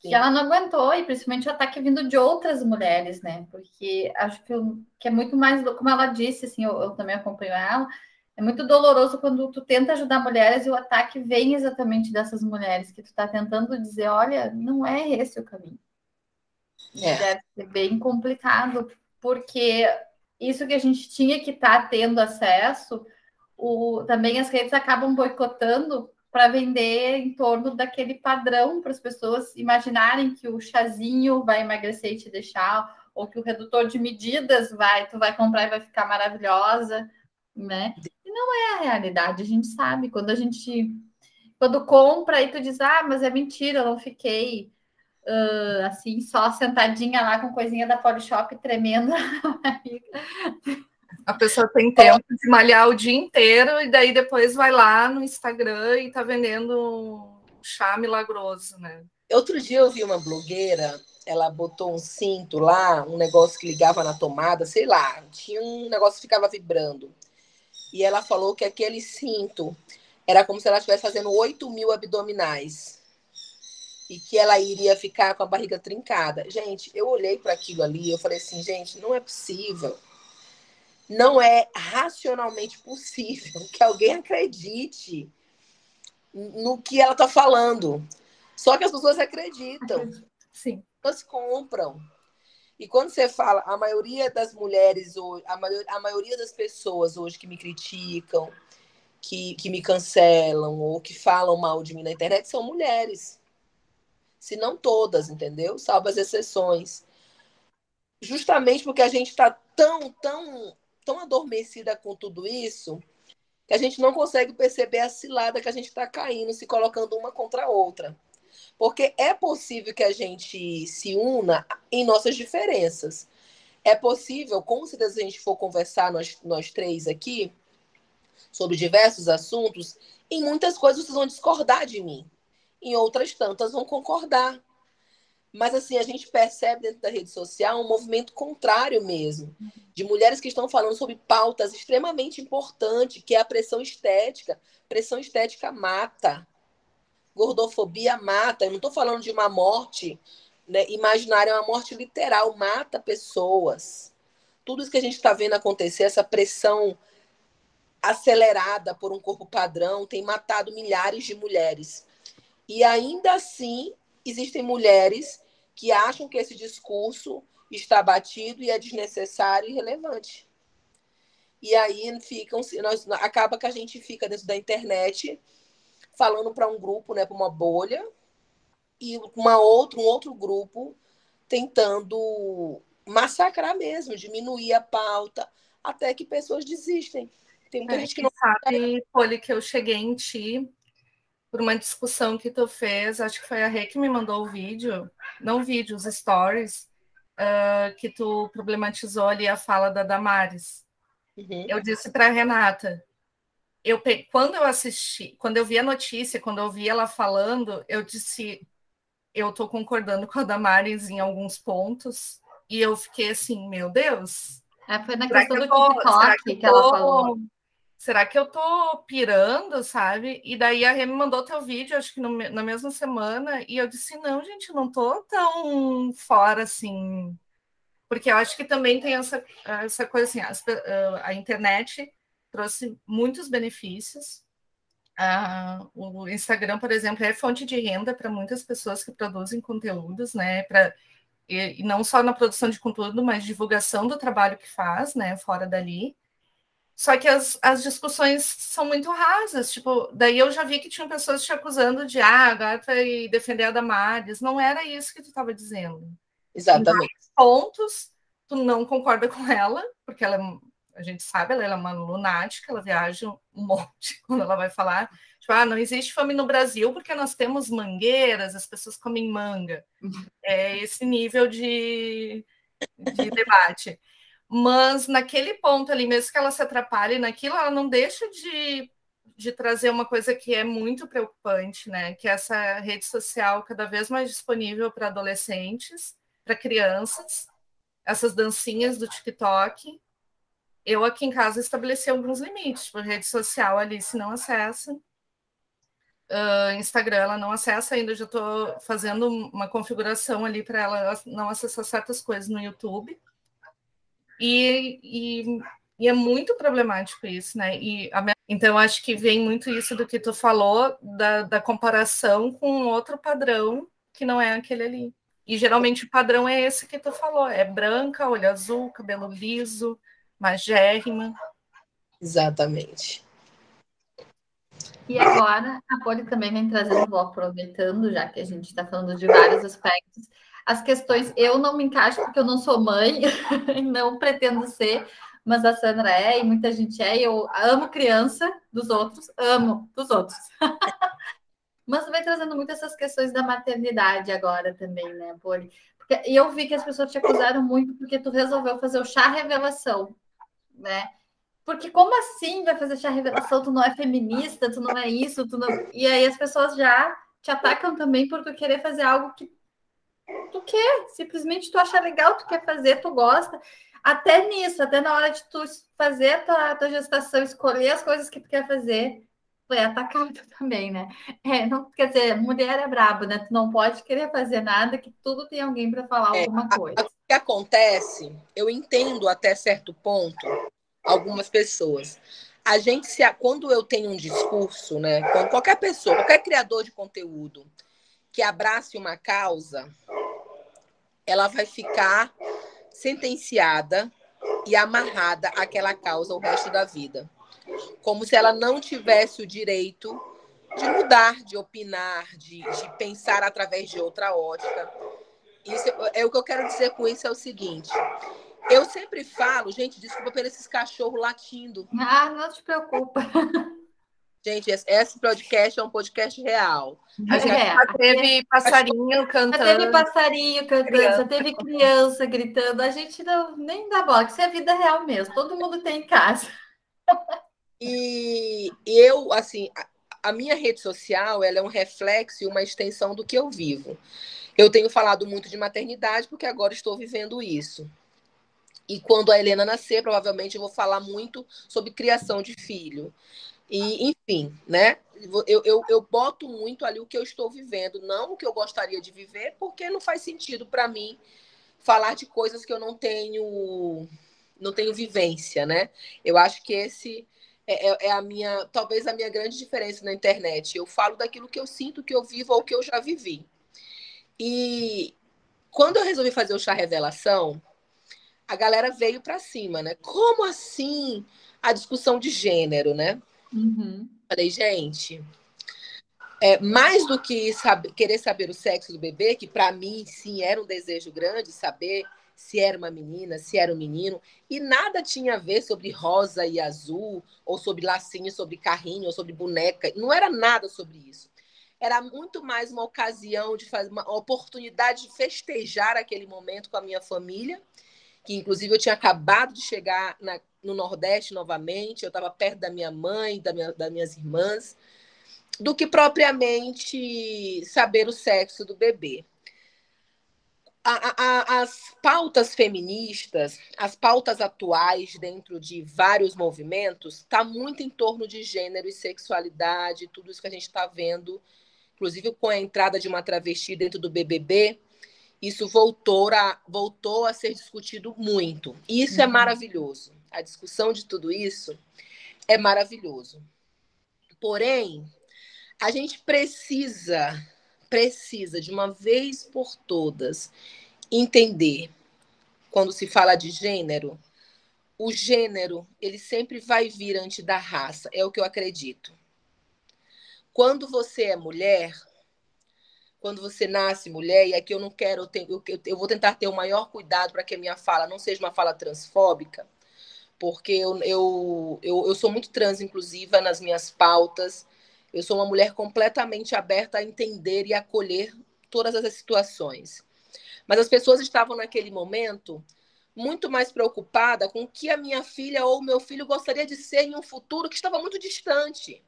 Sim. que ela não aguentou, e principalmente o ataque vindo de outras mulheres, né? Porque acho que, eu, que é muito mais, como ela disse, assim, eu, eu, também acompanho ela, é muito doloroso quando tu tenta ajudar mulheres e o ataque vem exatamente dessas mulheres, que tu tá tentando dizer, olha, não é esse o caminho. É. Deve ser bem complicado, porque isso que a gente tinha que estar tá tendo acesso, o, também as redes acabam boicotando para vender em torno daquele padrão para as pessoas imaginarem que o chazinho vai emagrecer e te deixar, ou que o redutor de medidas vai, tu vai comprar e vai ficar maravilhosa, né? Não é a realidade, a gente sabe. Quando a gente quando compra e tu diz, ah, mas é mentira, eu não fiquei uh, assim, só sentadinha lá com coisinha da Polishop tremendo. A pessoa tem tempo de malhar o dia inteiro e daí depois vai lá no Instagram e tá vendendo um chá milagroso, né? Outro dia eu vi uma blogueira, ela botou um cinto lá, um negócio que ligava na tomada, sei lá, tinha um negócio que ficava vibrando. E ela falou que aquele cinto era como se ela estivesse fazendo 8 mil abdominais. E que ela iria ficar com a barriga trincada. Gente, eu olhei para aquilo ali, eu falei assim, gente, não é possível. Não é racionalmente possível que alguém acredite no que ela está falando. Só que as pessoas acreditam. Sim. Elas compram. E quando você fala, a maioria das mulheres hoje, a, maior, a maioria das pessoas hoje que me criticam, que, que me cancelam ou que falam mal de mim na internet são mulheres. Se não todas, entendeu? Salvo as exceções. Justamente porque a gente está tão, tão, tão adormecida com tudo isso que a gente não consegue perceber a cilada que a gente está caindo, se colocando uma contra a outra. Porque é possível que a gente se una em nossas diferenças. É possível, com certeza, se a gente for conversar, nós, nós três aqui, sobre diversos assuntos, em muitas coisas vocês vão discordar de mim. Em outras tantas vão concordar. Mas assim, a gente percebe dentro da rede social um movimento contrário mesmo, de mulheres que estão falando sobre pautas extremamente importantes, que é a pressão estética. Pressão estética mata. Gordofobia mata. Eu não estou falando de uma morte né, imaginária, é uma morte literal, mata pessoas. Tudo isso que a gente está vendo acontecer, essa pressão acelerada por um corpo padrão tem matado milhares de mulheres. E ainda assim, existem mulheres que acham que esse discurso está batido e é desnecessário e irrelevante. E aí ficam, nós, acaba que a gente fica dentro da internet falando para um grupo, né, para uma bolha, e uma outra, um outro grupo tentando massacrar mesmo, diminuir a pauta, até que pessoas desistem. Tem muita é, gente que não sabe, Poli, que eu cheguei em ti por uma discussão que tu fez, acho que foi a Rê que me mandou o vídeo, não vídeo, os stories, uh, que tu problematizou ali a fala da Damares. Uhum. Eu disse para Renata, eu quando eu assisti, quando eu vi a notícia, quando eu vi ela falando, eu disse, eu estou concordando com a Damares em alguns pontos, e eu fiquei assim, meu Deus. É, foi na questão que do tô, TikTok que, que, ela falou será que eu tô pirando, sabe? E daí a Remy mandou teu vídeo, acho que no, na mesma semana, e eu disse, não, gente, não tô tão fora assim. Porque eu acho que também tem essa, essa coisa assim, as, a internet trouxe muitos benefícios. Uh, o Instagram, por exemplo, é fonte de renda para muitas pessoas que produzem conteúdos, né? Pra, e, e não só na produção de conteúdo, mas divulgação do trabalho que faz, né? Fora dali. Só que as, as discussões são muito rasas, tipo, daí eu já vi que tinham pessoas te acusando de ah, agora tu vai defender a Damares. Não era isso que tu estava dizendo. Exatamente. Em pontos, tu não concorda com ela, porque ela, a gente sabe, ela é uma lunática, ela viaja um monte quando ela vai falar. Tipo, ah, não existe fome no Brasil porque nós temos mangueiras, as pessoas comem manga. É esse nível de, de debate. Mas naquele ponto ali, mesmo que ela se atrapalhe naquilo, ela não deixa de, de trazer uma coisa que é muito preocupante, né? Que é essa rede social cada vez mais disponível para adolescentes, para crianças, essas dancinhas do TikTok. Eu aqui em casa estabeleci alguns limites, tipo, rede social ali, se não acessa. Uh, Instagram ela não acessa ainda, já estou fazendo uma configuração ali para ela não acessar certas coisas no YouTube. E, e, e, é muito problemático isso, né? E a, então, acho que vem muito isso do que tu falou, da, da comparação com outro padrão que não é aquele ali. E geralmente o padrão é esse que tu falou: é branca, olho azul, cabelo liso, magérrima. Exatamente. E agora a Poli também vem trazendo, vou aproveitando, já que a gente está falando de vários aspectos, as questões. Eu não me encaixo porque eu não sou mãe, não pretendo ser, mas a Sandra é, e muita gente é. Eu amo criança dos outros, amo dos outros. mas vem trazendo muito essas questões da maternidade agora também, né, Poli? E eu vi que as pessoas te acusaram muito porque tu resolveu fazer o chá revelação, né? Porque como assim vai fazer chá revelação? Tu não é feminista, tu não é isso, tu não. E aí as pessoas já te atacam também por tu querer fazer algo que tu quer, simplesmente tu acha legal, tu quer fazer, tu gosta. Até nisso, até na hora de tu fazer a tua, tua gestação, escolher as coisas que tu quer fazer, foi atacado também, né? É, não, quer dizer, mulher é brabo, né? Tu não pode querer fazer nada que tudo tem alguém para falar é, alguma coisa. Que acontece, eu entendo até certo ponto algumas pessoas. A gente se quando eu tenho um discurso, né, quando qualquer pessoa, qualquer criador de conteúdo que abrace uma causa, ela vai ficar sentenciada e amarrada àquela causa o resto da vida. Como se ela não tivesse o direito de mudar, de opinar, de, de pensar através de outra ótica. Isso é o que eu quero dizer com isso é o seguinte: eu sempre falo, gente, desculpa por esses cachorros latindo. Ah, não te preocupa. Gente, esse podcast é um podcast real. A gente é, já teve passarinho cantando. Já teve passarinho cantando, criança. já teve criança gritando. A gente não nem dá bola, isso é vida real mesmo. Todo mundo tem em casa. E eu, assim, a, a minha rede social ela é um reflexo e uma extensão do que eu vivo. Eu tenho falado muito de maternidade porque agora estou vivendo isso. E quando a Helena nascer, provavelmente eu vou falar muito sobre criação de filho. E, enfim, né? Eu, eu, eu boto muito ali o que eu estou vivendo, não o que eu gostaria de viver, porque não faz sentido para mim falar de coisas que eu não tenho não tenho vivência, né? Eu acho que esse é, é, é, a minha, talvez a minha grande diferença na internet. Eu falo daquilo que eu sinto, que eu vivo ou que eu já vivi. E quando eu resolvi fazer o chá revelação, a galera veio para cima, né? Como assim a discussão de gênero, né? Uhum. Falei, gente, é, mais do que saber, querer saber o sexo do bebê, que para mim sim era um desejo grande saber se era uma menina, se era um menino, e nada tinha a ver sobre rosa e azul, ou sobre lacinho, sobre carrinho, ou sobre boneca, não era nada sobre isso. Era muito mais uma ocasião de fazer uma oportunidade de festejar aquele momento com a minha família que inclusive eu tinha acabado de chegar na, no Nordeste novamente, eu estava perto da minha mãe, da minha, das minhas irmãs, do que propriamente saber o sexo do bebê. A, a, as pautas feministas, as pautas atuais dentro de vários movimentos, está muito em torno de gênero e sexualidade, tudo isso que a gente está vendo, inclusive com a entrada de uma travesti dentro do BBB, isso voltou a, voltou a ser discutido muito. E isso é uhum. é maravilhoso. A discussão de tudo isso é maravilhoso. Porém, a gente precisa, precisa, de uma vez por todas, entender, quando se fala de gênero, o gênero, ele sempre vai vir antes da raça, é o que eu acredito. Quando você é mulher, quando você nasce mulher, e aqui eu não quero, eu, tenho, eu, eu vou tentar ter o maior cuidado para que a minha fala não seja uma fala transfóbica, porque eu, eu, eu, eu sou muito trans, inclusiva, nas minhas pautas. Eu sou uma mulher completamente aberta a entender e acolher todas as situações. Mas as pessoas estavam naquele momento muito mais preocupada com o que a minha filha ou meu filho gostaria de ser em um futuro que estava muito distante.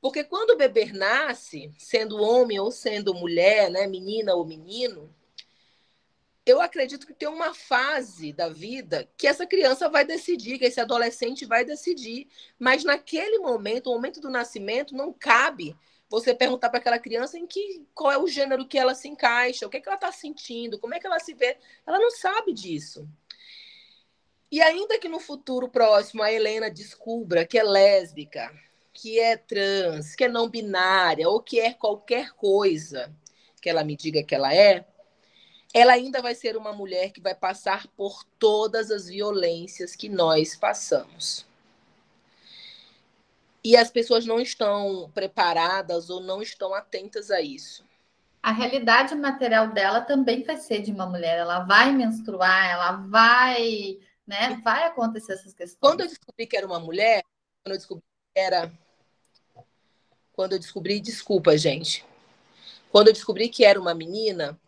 Porque quando o bebê nasce, sendo homem ou sendo mulher, né, menina ou menino, eu acredito que tem uma fase da vida que essa criança vai decidir, que esse adolescente vai decidir. Mas naquele momento, o momento do nascimento, não cabe você perguntar para aquela criança em que qual é o gênero que ela se encaixa, o que, é que ela está sentindo, como é que ela se vê. Ela não sabe disso. E ainda que no futuro próximo a Helena descubra que é lésbica, que é trans, que é não binária ou que é qualquer coisa que ela me diga que ela é, ela ainda vai ser uma mulher que vai passar por todas as violências que nós passamos. E as pessoas não estão preparadas ou não estão atentas a isso. A realidade material dela também vai ser de uma mulher. Ela vai menstruar, ela vai, né? Vai acontecer essas questões. Quando eu descobri que era uma mulher, quando eu descobri era quando eu descobri, desculpa, gente. Quando eu descobri que era uma menina,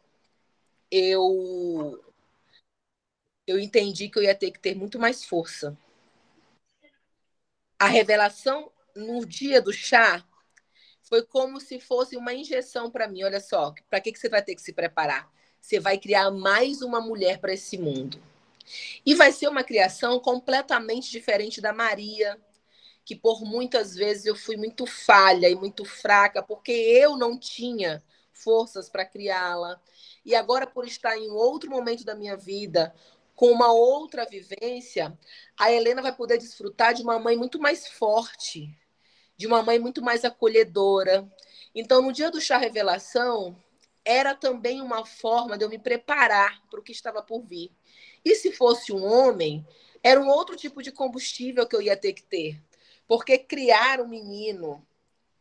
eu eu entendi que eu ia ter que ter muito mais força. A revelação no dia do chá, foi como se fosse uma injeção para mim. Olha só, para que, que você vai ter que se preparar? Você vai criar mais uma mulher para esse mundo. E vai ser uma criação completamente diferente da Maria, que por muitas vezes eu fui muito falha e muito fraca, porque eu não tinha forças para criá-la. E agora, por estar em outro momento da minha vida, com uma outra vivência, a Helena vai poder desfrutar de uma mãe muito mais forte, de uma mãe muito mais acolhedora. Então, no dia do chá revelação, era também uma forma de eu me preparar para o que estava por vir. E se fosse um homem, era um outro tipo de combustível que eu ia ter que ter. Porque criar um menino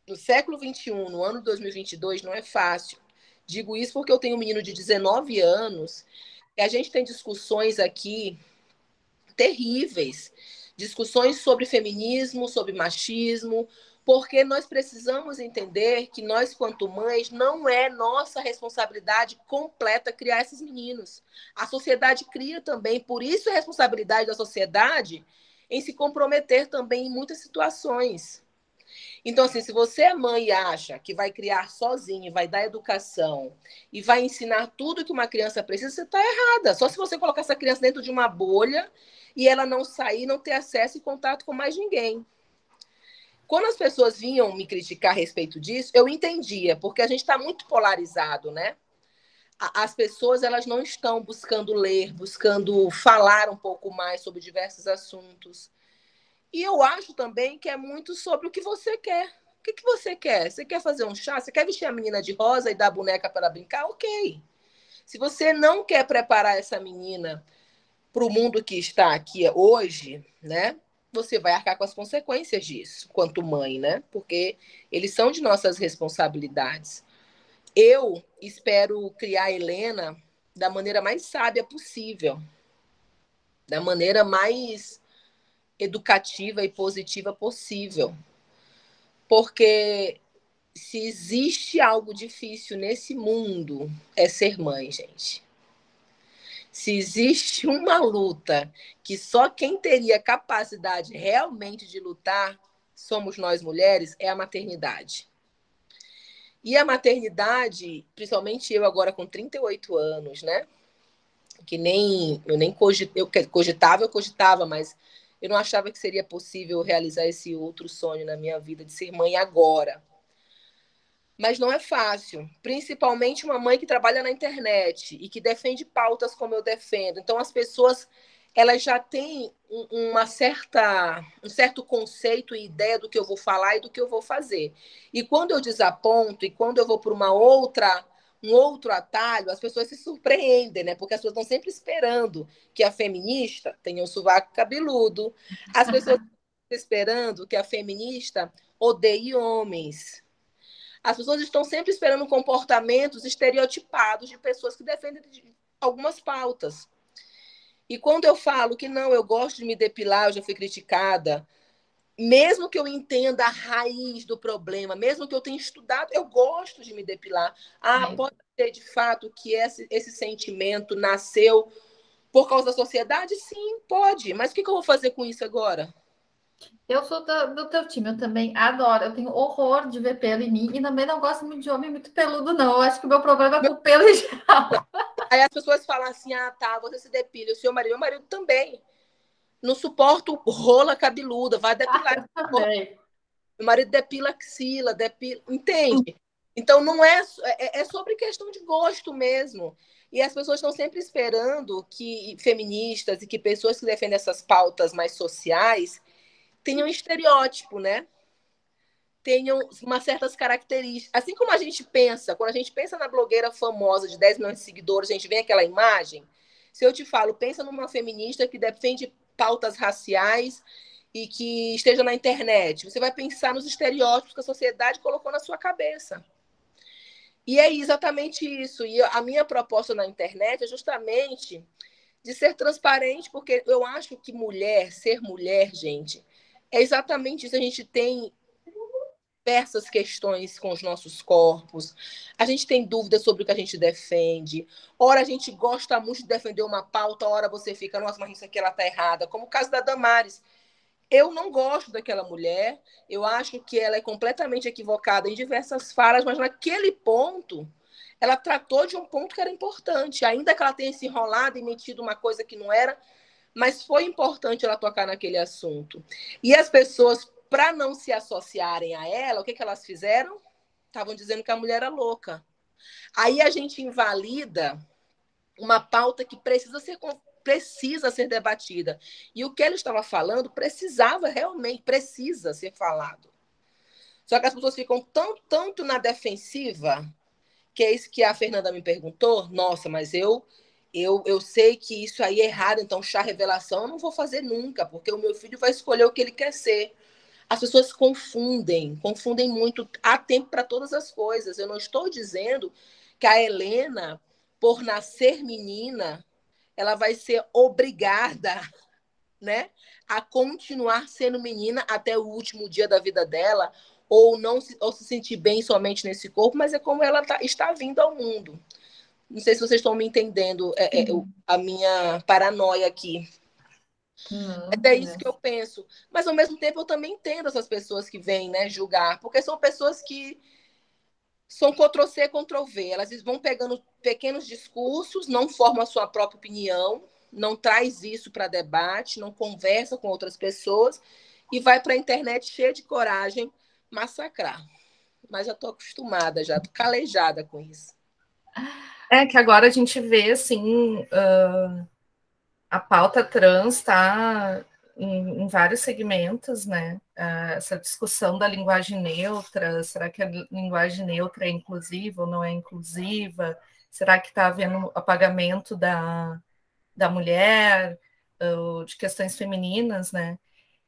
no século XXI, no ano 2022, não é fácil. Digo isso porque eu tenho um menino de 19 anos e a gente tem discussões aqui terríveis discussões sobre feminismo, sobre machismo, porque nós precisamos entender que nós, quanto mães, não é nossa responsabilidade completa criar esses meninos. A sociedade cria também, por isso é responsabilidade da sociedade em se comprometer também em muitas situações. Então, assim, se você é mãe e acha que vai criar sozinha, vai dar educação e vai ensinar tudo que uma criança precisa, você está errada. Só se você colocar essa criança dentro de uma bolha e ela não sair, não ter acesso e contato com mais ninguém. Quando as pessoas vinham me criticar a respeito disso, eu entendia, porque a gente está muito polarizado, né? As pessoas elas não estão buscando ler, buscando falar um pouco mais sobre diversos assuntos. E eu acho também que é muito sobre o que você quer. O que, que você quer? Você quer fazer um chá? Você quer vestir a menina de rosa e dar a boneca para brincar? Ok. Se você não quer preparar essa menina para o mundo que está aqui hoje, né? você vai arcar com as consequências disso, quanto mãe, né? Porque eles são de nossas responsabilidades. Eu espero criar a Helena da maneira mais sábia possível, da maneira mais educativa e positiva possível. Porque se existe algo difícil nesse mundo, é ser mãe, gente se existe uma luta que só quem teria capacidade realmente de lutar somos nós mulheres, é a maternidade. E a maternidade, principalmente eu agora com 38 anos, né? Que nem eu nem cogitava, eu cogitava, eu cogitava, mas eu não achava que seria possível realizar esse outro sonho na minha vida de ser mãe agora mas não é fácil, principalmente uma mãe que trabalha na internet e que defende pautas como eu defendo. Então as pessoas elas já têm uma certa um certo conceito e ideia do que eu vou falar e do que eu vou fazer. E quando eu desaponto e quando eu vou para uma outra um outro atalho, as pessoas se surpreendem, né? Porque as pessoas estão sempre esperando que a feminista tenha um sovaco cabeludo. As pessoas estão esperando que a feminista odeie homens. As pessoas estão sempre esperando comportamentos estereotipados de pessoas que defendem algumas pautas. E quando eu falo que não, eu gosto de me depilar, eu já fui criticada, mesmo que eu entenda a raiz do problema, mesmo que eu tenha estudado, eu gosto de me depilar. Ah, é. pode ser de fato que esse, esse sentimento nasceu por causa da sociedade? Sim, pode. Mas o que, que eu vou fazer com isso agora? Eu sou do, do, teu time, eu também adoro. Eu tenho horror de ver pelo em mim e também não gosto muito de homem muito peludo, não. Eu acho que o meu problema é com o pelo em geral. Aí as pessoas falam assim: ah, tá, você se depila. O seu marido, meu marido também. Não suporto rola cabeluda, vai depilar. Ah, meu marido depila axila, depila. Entende? Então não é, é, é sobre questão de gosto mesmo. E as pessoas estão sempre esperando que feministas e que pessoas que defendem essas pautas mais sociais tem um estereótipo, né? tenham umas certas características. Assim como a gente pensa, quando a gente pensa na blogueira famosa de 10 milhões de seguidores, a gente vê aquela imagem. Se eu te falo, pensa numa feminista que defende pautas raciais e que esteja na internet, você vai pensar nos estereótipos que a sociedade colocou na sua cabeça. E é exatamente isso. E a minha proposta na internet é justamente de ser transparente, porque eu acho que mulher, ser mulher, gente, é exatamente isso. A gente tem diversas questões com os nossos corpos, a gente tem dúvidas sobre o que a gente defende, ora a gente gosta muito de defender uma pauta, ora você fica, nossa, mas isso aqui ela tá errada, como o caso da Damares. Eu não gosto daquela mulher, eu acho que ela é completamente equivocada em diversas falas, mas naquele ponto, ela tratou de um ponto que era importante, ainda que ela tenha se enrolado e metido uma coisa que não era, mas foi importante ela tocar naquele assunto. E as pessoas para não se associarem a ela, o que, que elas fizeram? Estavam dizendo que a mulher era louca. Aí a gente invalida uma pauta que precisa ser precisa ser debatida. E o que ele estava falando precisava realmente, precisa ser falado. Só que as pessoas ficam tão, tanto na defensiva, que é isso que a Fernanda me perguntou. Nossa, mas eu eu, eu sei que isso aí é errado, então chá revelação eu não vou fazer nunca, porque o meu filho vai escolher o que ele quer ser as pessoas confundem, confundem muito. Há tempo para todas as coisas. Eu não estou dizendo que a Helena, por nascer menina, ela vai ser obrigada, né, a continuar sendo menina até o último dia da vida dela, ou não se, ou se sentir bem somente nesse corpo, mas é como ela tá, está vindo ao mundo. Não sei se vocês estão me entendendo é, é, a minha paranoia aqui. Não, é isso que eu penso. Mas ao mesmo tempo eu também entendo essas pessoas que vêm né, julgar, porque são pessoas que são Ctrl-C, Ctrl-V. Elas vão pegando pequenos discursos, não formam a sua própria opinião, não traz isso para debate, não conversa com outras pessoas e vai para a internet cheia de coragem massacrar. Mas já estou acostumada, já estou calejada com isso. É que agora a gente vê assim. Uh a pauta trans está em, em, vários segmentos, né? Uh, essa discussão da linguagem neutra, será que a linguagem neutra é inclusiva ou não é inclusiva? Será que está havendo apagamento da, da mulher, uh, de questões femininas, né?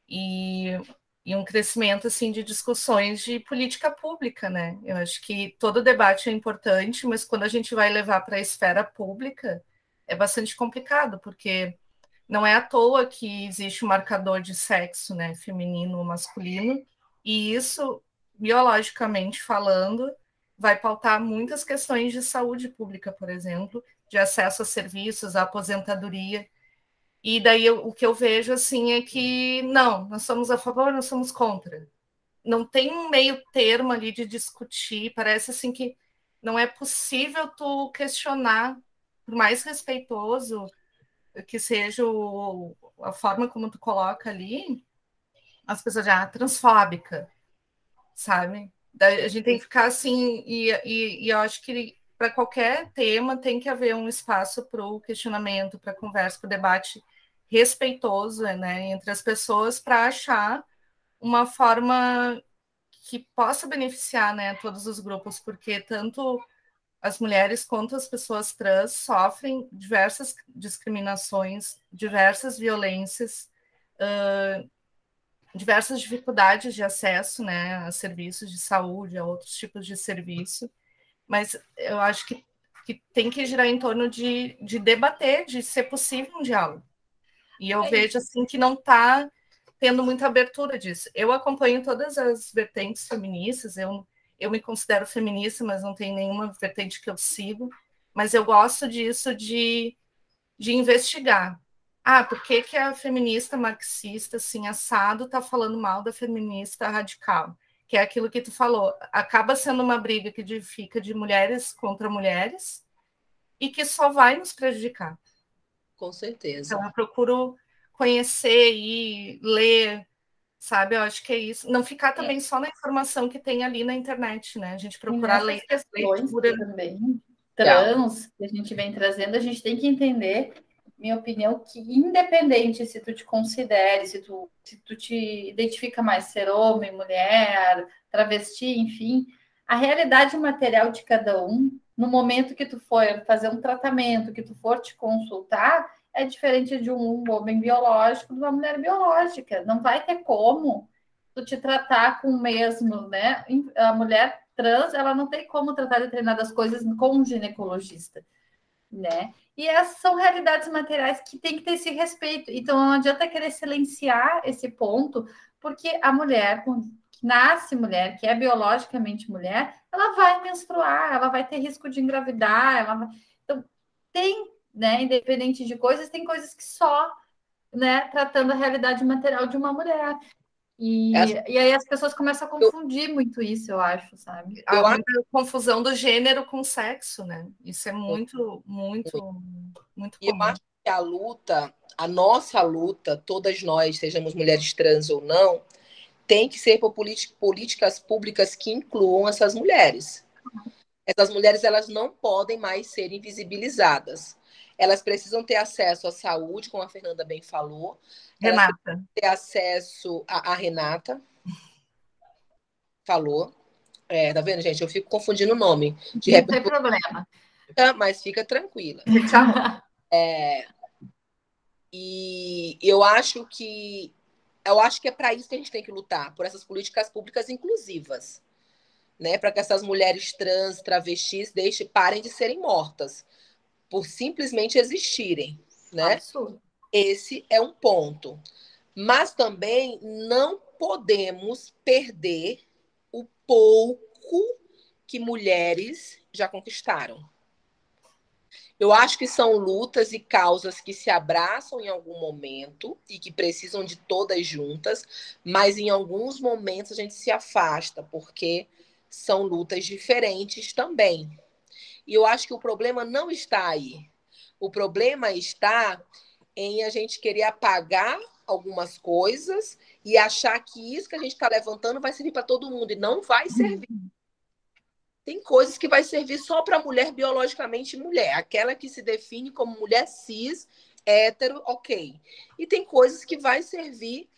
E, e um crescimento assim de discussões de política pública, né? Eu acho que todo debate é importante, mas quando a gente vai levar para a esfera pública, é bastante complicado, porque não é à toa que existe um marcador de sexo, né, feminino ou masculino, e isso, biologicamente falando, vai pautar muitas questões de saúde pública, por exemplo, de acesso a serviços, à aposentadoria. E daí eu, o que eu vejo assim é que não, nós somos a favor, nós somos contra. Não tem um meio termo ali de discutir, parece assim que não é possível tu questionar por mais respeitoso que seja o, a forma como tu coloca ali, as pessoas já ah, transfóbica, sabe? A gente tem que ficar assim, e, e, e eu acho que para qualquer tema tem que haver um espaço para o questionamento, para conversa, para o debate respeitoso né, entre as pessoas para achar uma forma que possa beneficiar né, todos os grupos, porque tanto as mulheres quanto as pessoas trans sofrem diversas discriminações, diversas violências, uh, diversas dificuldades de acesso né, a serviços de saúde, a outros tipos de serviço. Mas eu acho que, que tem que girar em torno de, de debater, de ser possível um diálogo. E eu é vejo assim que não está tendo muita abertura disso. Eu acompanho todas as vertentes feministas, eu eu me considero feminista, mas não tem nenhuma vertente que eu sigo, mas eu gosto disso de, de investigar. Ah, por que, que a feminista marxista, assim, assado, está falando mal da feminista radical? Que é aquilo que tu falou. Acaba sendo uma briga que fica de mulheres contra mulheres e que só vai nos prejudicar. Com certeza. Então, eu procuro conhecer e ler sabe? Eu acho que é isso. Não ficar é. também é. só na informação que tem ali na internet, né? A gente procurar ler leitura também trans que a gente vem trazendo, a gente tem que entender minha opinião, que independente se tu te considere, se tu, se tu te identifica mais ser homem, mulher, travesti, enfim, a realidade material de cada um, no momento que tu for fazer um tratamento, que tu for te consultar, é diferente de um homem biológico de uma mulher biológica. Não vai ter como tu te tratar com o mesmo, né? A mulher trans, ela não tem como tratar determinadas coisas com um ginecologista, né? E essas são realidades materiais que tem que ter esse respeito. Então não adianta querer silenciar esse ponto, porque a mulher que nasce mulher, que é biologicamente mulher, ela vai menstruar, ela vai ter risco de engravidar, ela vai... então tem, né, independente de coisas, tem coisas que só, né, tratando a realidade material de uma mulher. E, Essa... e aí as pessoas começam a confundir eu... muito isso, eu acho, sabe? Eu a confusão do gênero com sexo, né? Isso é muito, muito, muito comum. E eu acho que a luta, a nossa luta, todas nós, sejamos mulheres trans ou não, tem que ser por políticas públicas que incluam essas mulheres. Essas mulheres elas não podem mais ser invisibilizadas. Elas precisam ter acesso à saúde, como a Fernanda bem falou. Renata. Ter acesso a, a Renata. Falou. É, tá vendo, gente? Eu fico confundindo o nome. De Não tem problema. Mas fica tranquila. é, e eu acho que eu acho que é para isso que a gente tem que lutar, por essas políticas públicas inclusivas, né? Para que essas mulheres trans, travestis, deixem, parem de serem mortas por simplesmente existirem, né? Absurdo. Esse é um ponto. Mas também não podemos perder o pouco que mulheres já conquistaram. Eu acho que são lutas e causas que se abraçam em algum momento e que precisam de todas juntas, mas em alguns momentos a gente se afasta, porque são lutas diferentes também. E eu acho que o problema não está aí. O problema está em a gente querer apagar algumas coisas e achar que isso que a gente está levantando vai servir para todo mundo e não vai servir. Tem coisas que vai servir só para mulher biologicamente mulher, aquela que se define como mulher cis, hétero, ok. E tem coisas que vai servir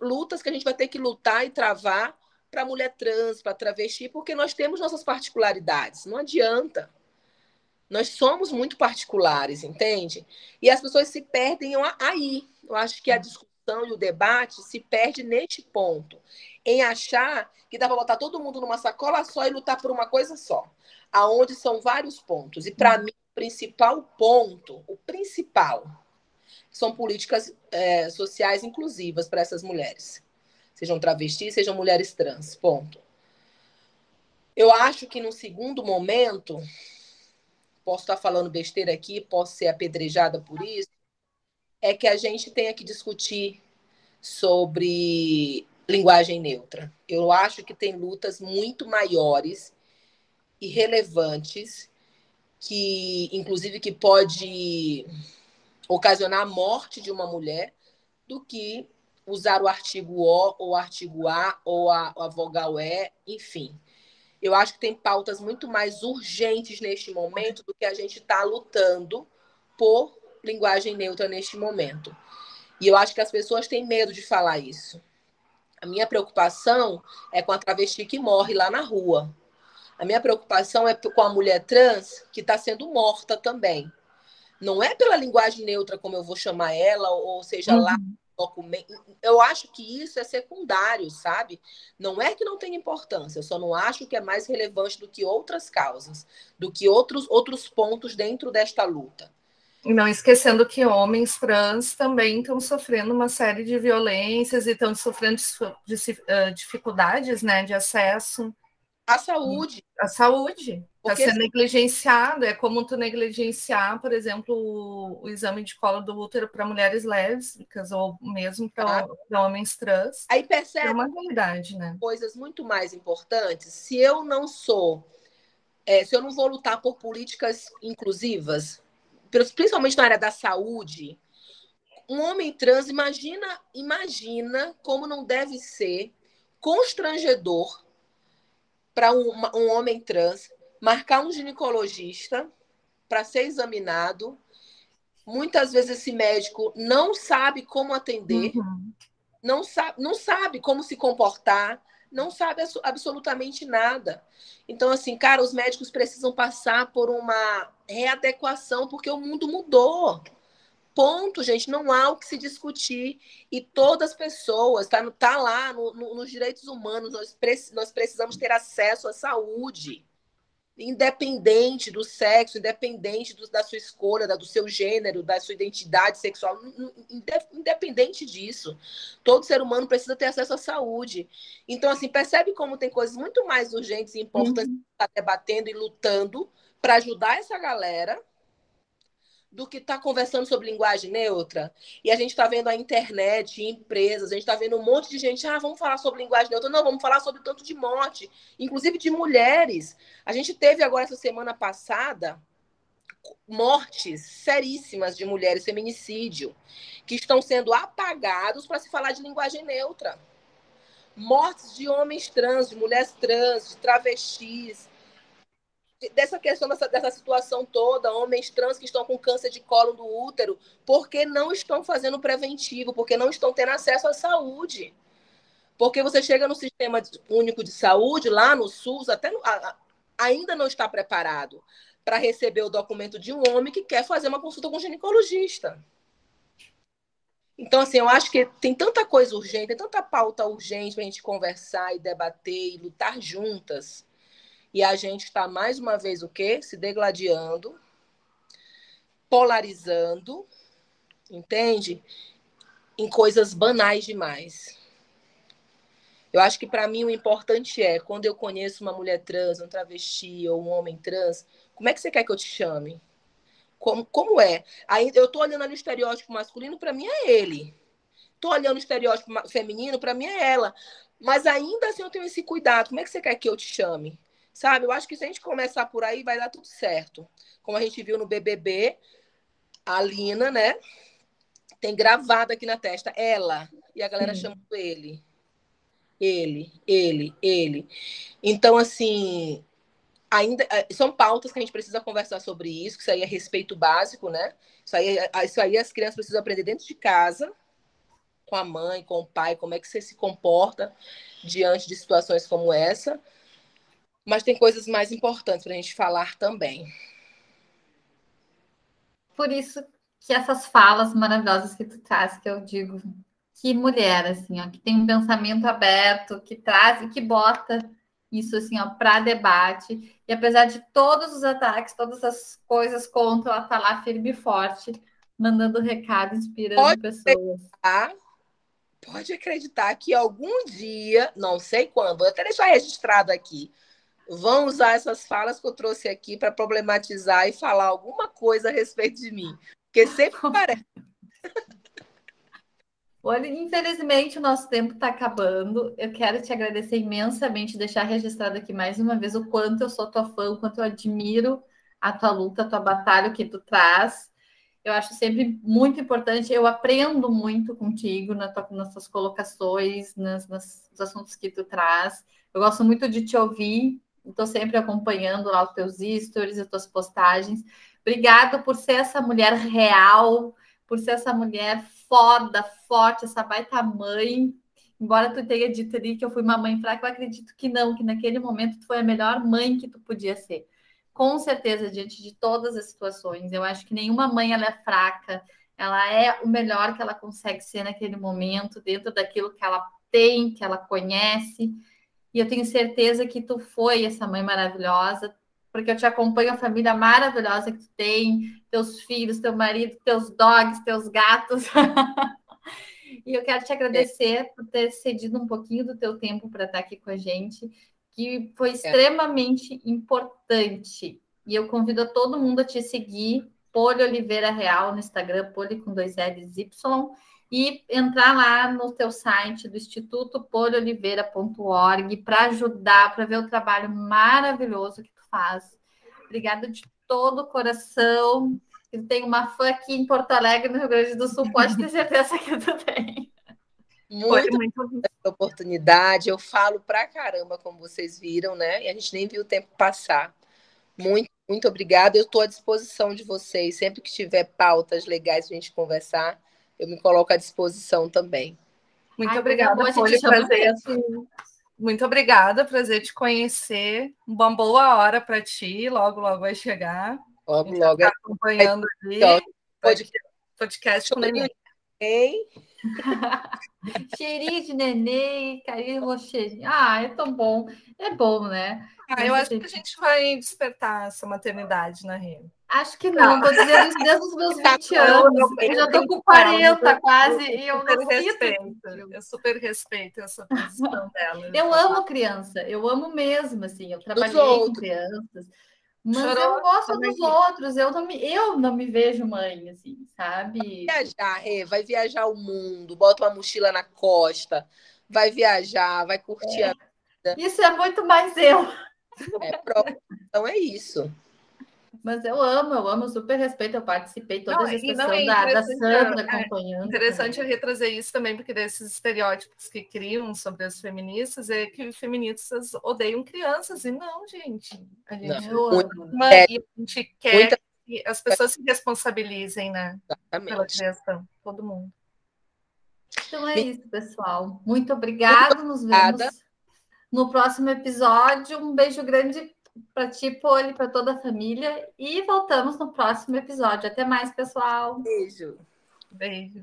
lutas que a gente vai ter que lutar e travar para mulher trans, para travesti, porque nós temos nossas particularidades. Não adianta. Nós somos muito particulares, entende? E as pessoas se perdem aí. Eu acho que a discussão e o debate se perde neste ponto, em achar que dá para botar todo mundo numa sacola só e lutar por uma coisa só, aonde são vários pontos. E para mim, o principal ponto, o principal, são políticas é, sociais inclusivas para essas mulheres sejam travestis, sejam mulheres trans. Ponto. Eu acho que no segundo momento, posso estar falando besteira aqui, posso ser apedrejada por isso, é que a gente tenha que discutir sobre linguagem neutra. Eu acho que tem lutas muito maiores e relevantes que, inclusive, que pode ocasionar a morte de uma mulher do que usar o artigo O ou o artigo A ou a, a vogal E, enfim. Eu acho que tem pautas muito mais urgentes neste momento do que a gente está lutando por linguagem neutra neste momento. E eu acho que as pessoas têm medo de falar isso. A minha preocupação é com a travesti que morre lá na rua. A minha preocupação é com a mulher trans que está sendo morta também. Não é pela linguagem neutra, como eu vou chamar ela, ou seja uhum. lá documento. Eu acho que isso é secundário, sabe? Não é que não tem importância, eu só não acho que é mais relevante do que outras causas, do que outros, outros pontos dentro desta luta. E não esquecendo que homens trans também estão sofrendo uma série de violências e estão sofrendo dificuldades né, de acesso à saúde. À saúde. Está sendo negligenciado. É como tu negligenciar, por exemplo, o, o exame de colo do útero para mulheres lésbicas ou mesmo para ah. homens trans. Aí percebe. É uma realidade, né? Coisas muito mais importantes. Se eu não sou, é, se eu não vou lutar por políticas inclusivas, principalmente na área da saúde, um homem trans, imagina, imagina como não deve ser constrangedor para um, um homem trans marcar um ginecologista para ser examinado Muitas vezes esse médico não sabe como atender, uhum. não, sabe, não sabe como se comportar, não sabe absolutamente nada. Então, assim, cara, os médicos precisam passar por uma readequação, porque o mundo mudou. Ponto, gente, não há o que se discutir. E todas as pessoas, tá, tá lá no, no, nos direitos humanos, nós, nós precisamos ter acesso à saúde independente do sexo, independente do, da sua escolha, da, do seu gênero, da sua identidade sexual, independente disso. Todo ser humano precisa ter acesso à saúde. Então, assim, percebe como tem coisas muito mais urgentes e importantes uhum. estar debatendo e lutando para ajudar essa galera do que estar tá conversando sobre linguagem neutra. E a gente está vendo a internet, empresas, a gente está vendo um monte de gente, ah, vamos falar sobre linguagem neutra. Não, vamos falar sobre tanto de morte, inclusive de mulheres. A gente teve agora essa semana passada mortes seríssimas de mulheres, feminicídio, que estão sendo apagados para se falar de linguagem neutra. Mortes de homens trans, de mulheres trans, de travestis, dessa questão dessa, dessa situação toda, homens trans que estão com câncer de colo do útero, porque não estão fazendo preventivo, porque não estão tendo acesso à saúde. Porque você chega no sistema único de saúde, lá no SUS, até no, a, ainda não está preparado para receber o documento de um homem que quer fazer uma consulta com um ginecologista. Então, assim, eu acho que tem tanta coisa urgente, tem tanta pauta urgente para a gente conversar e debater e lutar juntas e a gente está, mais uma vez, o quê? Se degladiando, polarizando, entende? Em coisas banais demais. Eu acho que para mim o importante é, quando eu conheço uma mulher trans, um travesti ou um homem trans, como é que você quer que eu te chame? Como, como é? Aí eu tô olhando ali o estereótipo masculino, para mim é ele. Tô olhando o estereótipo feminino, para mim é ela. Mas ainda assim eu tenho esse cuidado. Como é que você quer que eu te chame? Sabe? Eu acho que se a gente começar por aí, vai dar tudo certo. Como a gente viu no BBB, a Lina, né? Tem gravado aqui na testa ela. E a galera Sim. chamando ele. Ele, ele, ele. Então, assim, ainda eh, são pautas que a gente precisa conversar sobre isso, que isso aí é respeito básico, né? Isso aí, eh, isso aí as crianças precisam aprender dentro de casa, com a mãe, com o pai, como é que você se comporta diante de situações como essa. Mas tem coisas mais importantes para a gente falar também. Por isso que essas falas maravilhosas que tu traz, que eu digo, que mulher, assim, ó, que tem um pensamento aberto, que traz e que bota isso assim, ó, para debate. E apesar de todos os ataques, todas as coisas contra, ela tá lá firme e forte, mandando recado, inspirando pode pessoas. Acreditar, pode acreditar que algum dia, não sei quando, vou até deixar registrado aqui, vão usar essas falas que eu trouxe aqui para problematizar e falar alguma coisa a respeito de mim. Porque sempre parece. Olha, infelizmente o nosso tempo está acabando. Eu quero te agradecer imensamente, deixar registrado aqui mais uma vez o quanto eu sou tua fã, o quanto eu admiro a tua luta, a tua batalha, o que tu traz. Eu acho sempre muito importante. Eu aprendo muito contigo na tua, nas tuas colocações, nas, nas, nos assuntos que tu traz. Eu gosto muito de te ouvir Estou sempre acompanhando lá os teus stories, as tuas postagens. Obrigado por ser essa mulher real, por ser essa mulher foda, forte, essa baita mãe. Embora tu tenha dito ali que eu fui uma mãe fraca, eu acredito que não, que naquele momento tu foi a melhor mãe que tu podia ser. Com certeza, diante de todas as situações. Eu acho que nenhuma mãe ela é fraca, ela é o melhor que ela consegue ser naquele momento, dentro daquilo que ela tem, que ela conhece. E eu tenho certeza que tu foi essa mãe maravilhosa, porque eu te acompanho a família maravilhosa que tu tem, teus filhos, teu marido, teus dogs, teus gatos. e eu quero te agradecer por ter cedido um pouquinho do teu tempo para estar aqui com a gente, que foi extremamente importante. E eu convido a todo mundo a te seguir, Poli Oliveira Real no Instagram, Poli com dois L's Y e entrar lá no teu site do Instituto polioliveira.org para ajudar, para ver o trabalho maravilhoso que tu faz. Obrigada de todo o coração. Eu tenho uma fã aqui em Porto Alegre, no Rio Grande do Sul, pode ter certeza que tu tem. Muito, muito oportunidade. Eu falo pra caramba, como vocês viram, né? E a gente nem viu o tempo passar. Muito Muito obrigada. Eu estou à disposição de vocês. Sempre que tiver pautas legais para a gente conversar, eu me coloco à disposição também. Muito Ai, obrigada, Folha. Prazer. Muito obrigada, prazer te conhecer. Uma boa hora para ti. Logo, logo vai chegar. Logo, logo. Tá acompanhando ali. Podcast, podcast com neném. Cheirinho de neném, carinho rocheirinho. Ah, é tão bom. É bom, né? Ah, eu acho que a gente vai despertar essa maternidade na Rio. Acho que não, estou dizendo isso desde os meus 20 anos. Eu já estou com 40 quase e eu não respeito. Eu super respeito essa posição dela. Eu amo criança, eu amo mesmo, assim. Eu trabalhei com crianças. Mas Chorou, eu gosto dos outros, eu não, me, eu não me vejo mãe, assim, sabe? Viajar, Rê, vai viajar o mundo, bota uma mochila na costa, vai viajar, vai curtir é. a vida. Isso é muito mais eu. É, pronto. Então é isso. Mas eu amo, eu amo, super respeito, eu participei toda não, a gestação é da, da Sandra é, acompanhando. É interessante também. retrazer isso também, porque desses estereótipos que criam sobre as feministas é que feministas odeiam crianças, e não, gente. A gente não, ama é, e a gente quer muita... que as pessoas se responsabilizem, né? Exatamente. Pela criação, todo mundo. Então é isso, pessoal. Muito obrigada. Nos vemos no próximo episódio. Um beijo grande para ti, Poli, para toda a família. E voltamos no próximo episódio. Até mais, pessoal. Beijo. Beijo.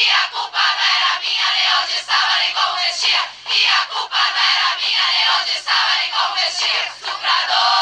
E a culpa não era minha, nem onde estava, nem como vestia. Estupradora.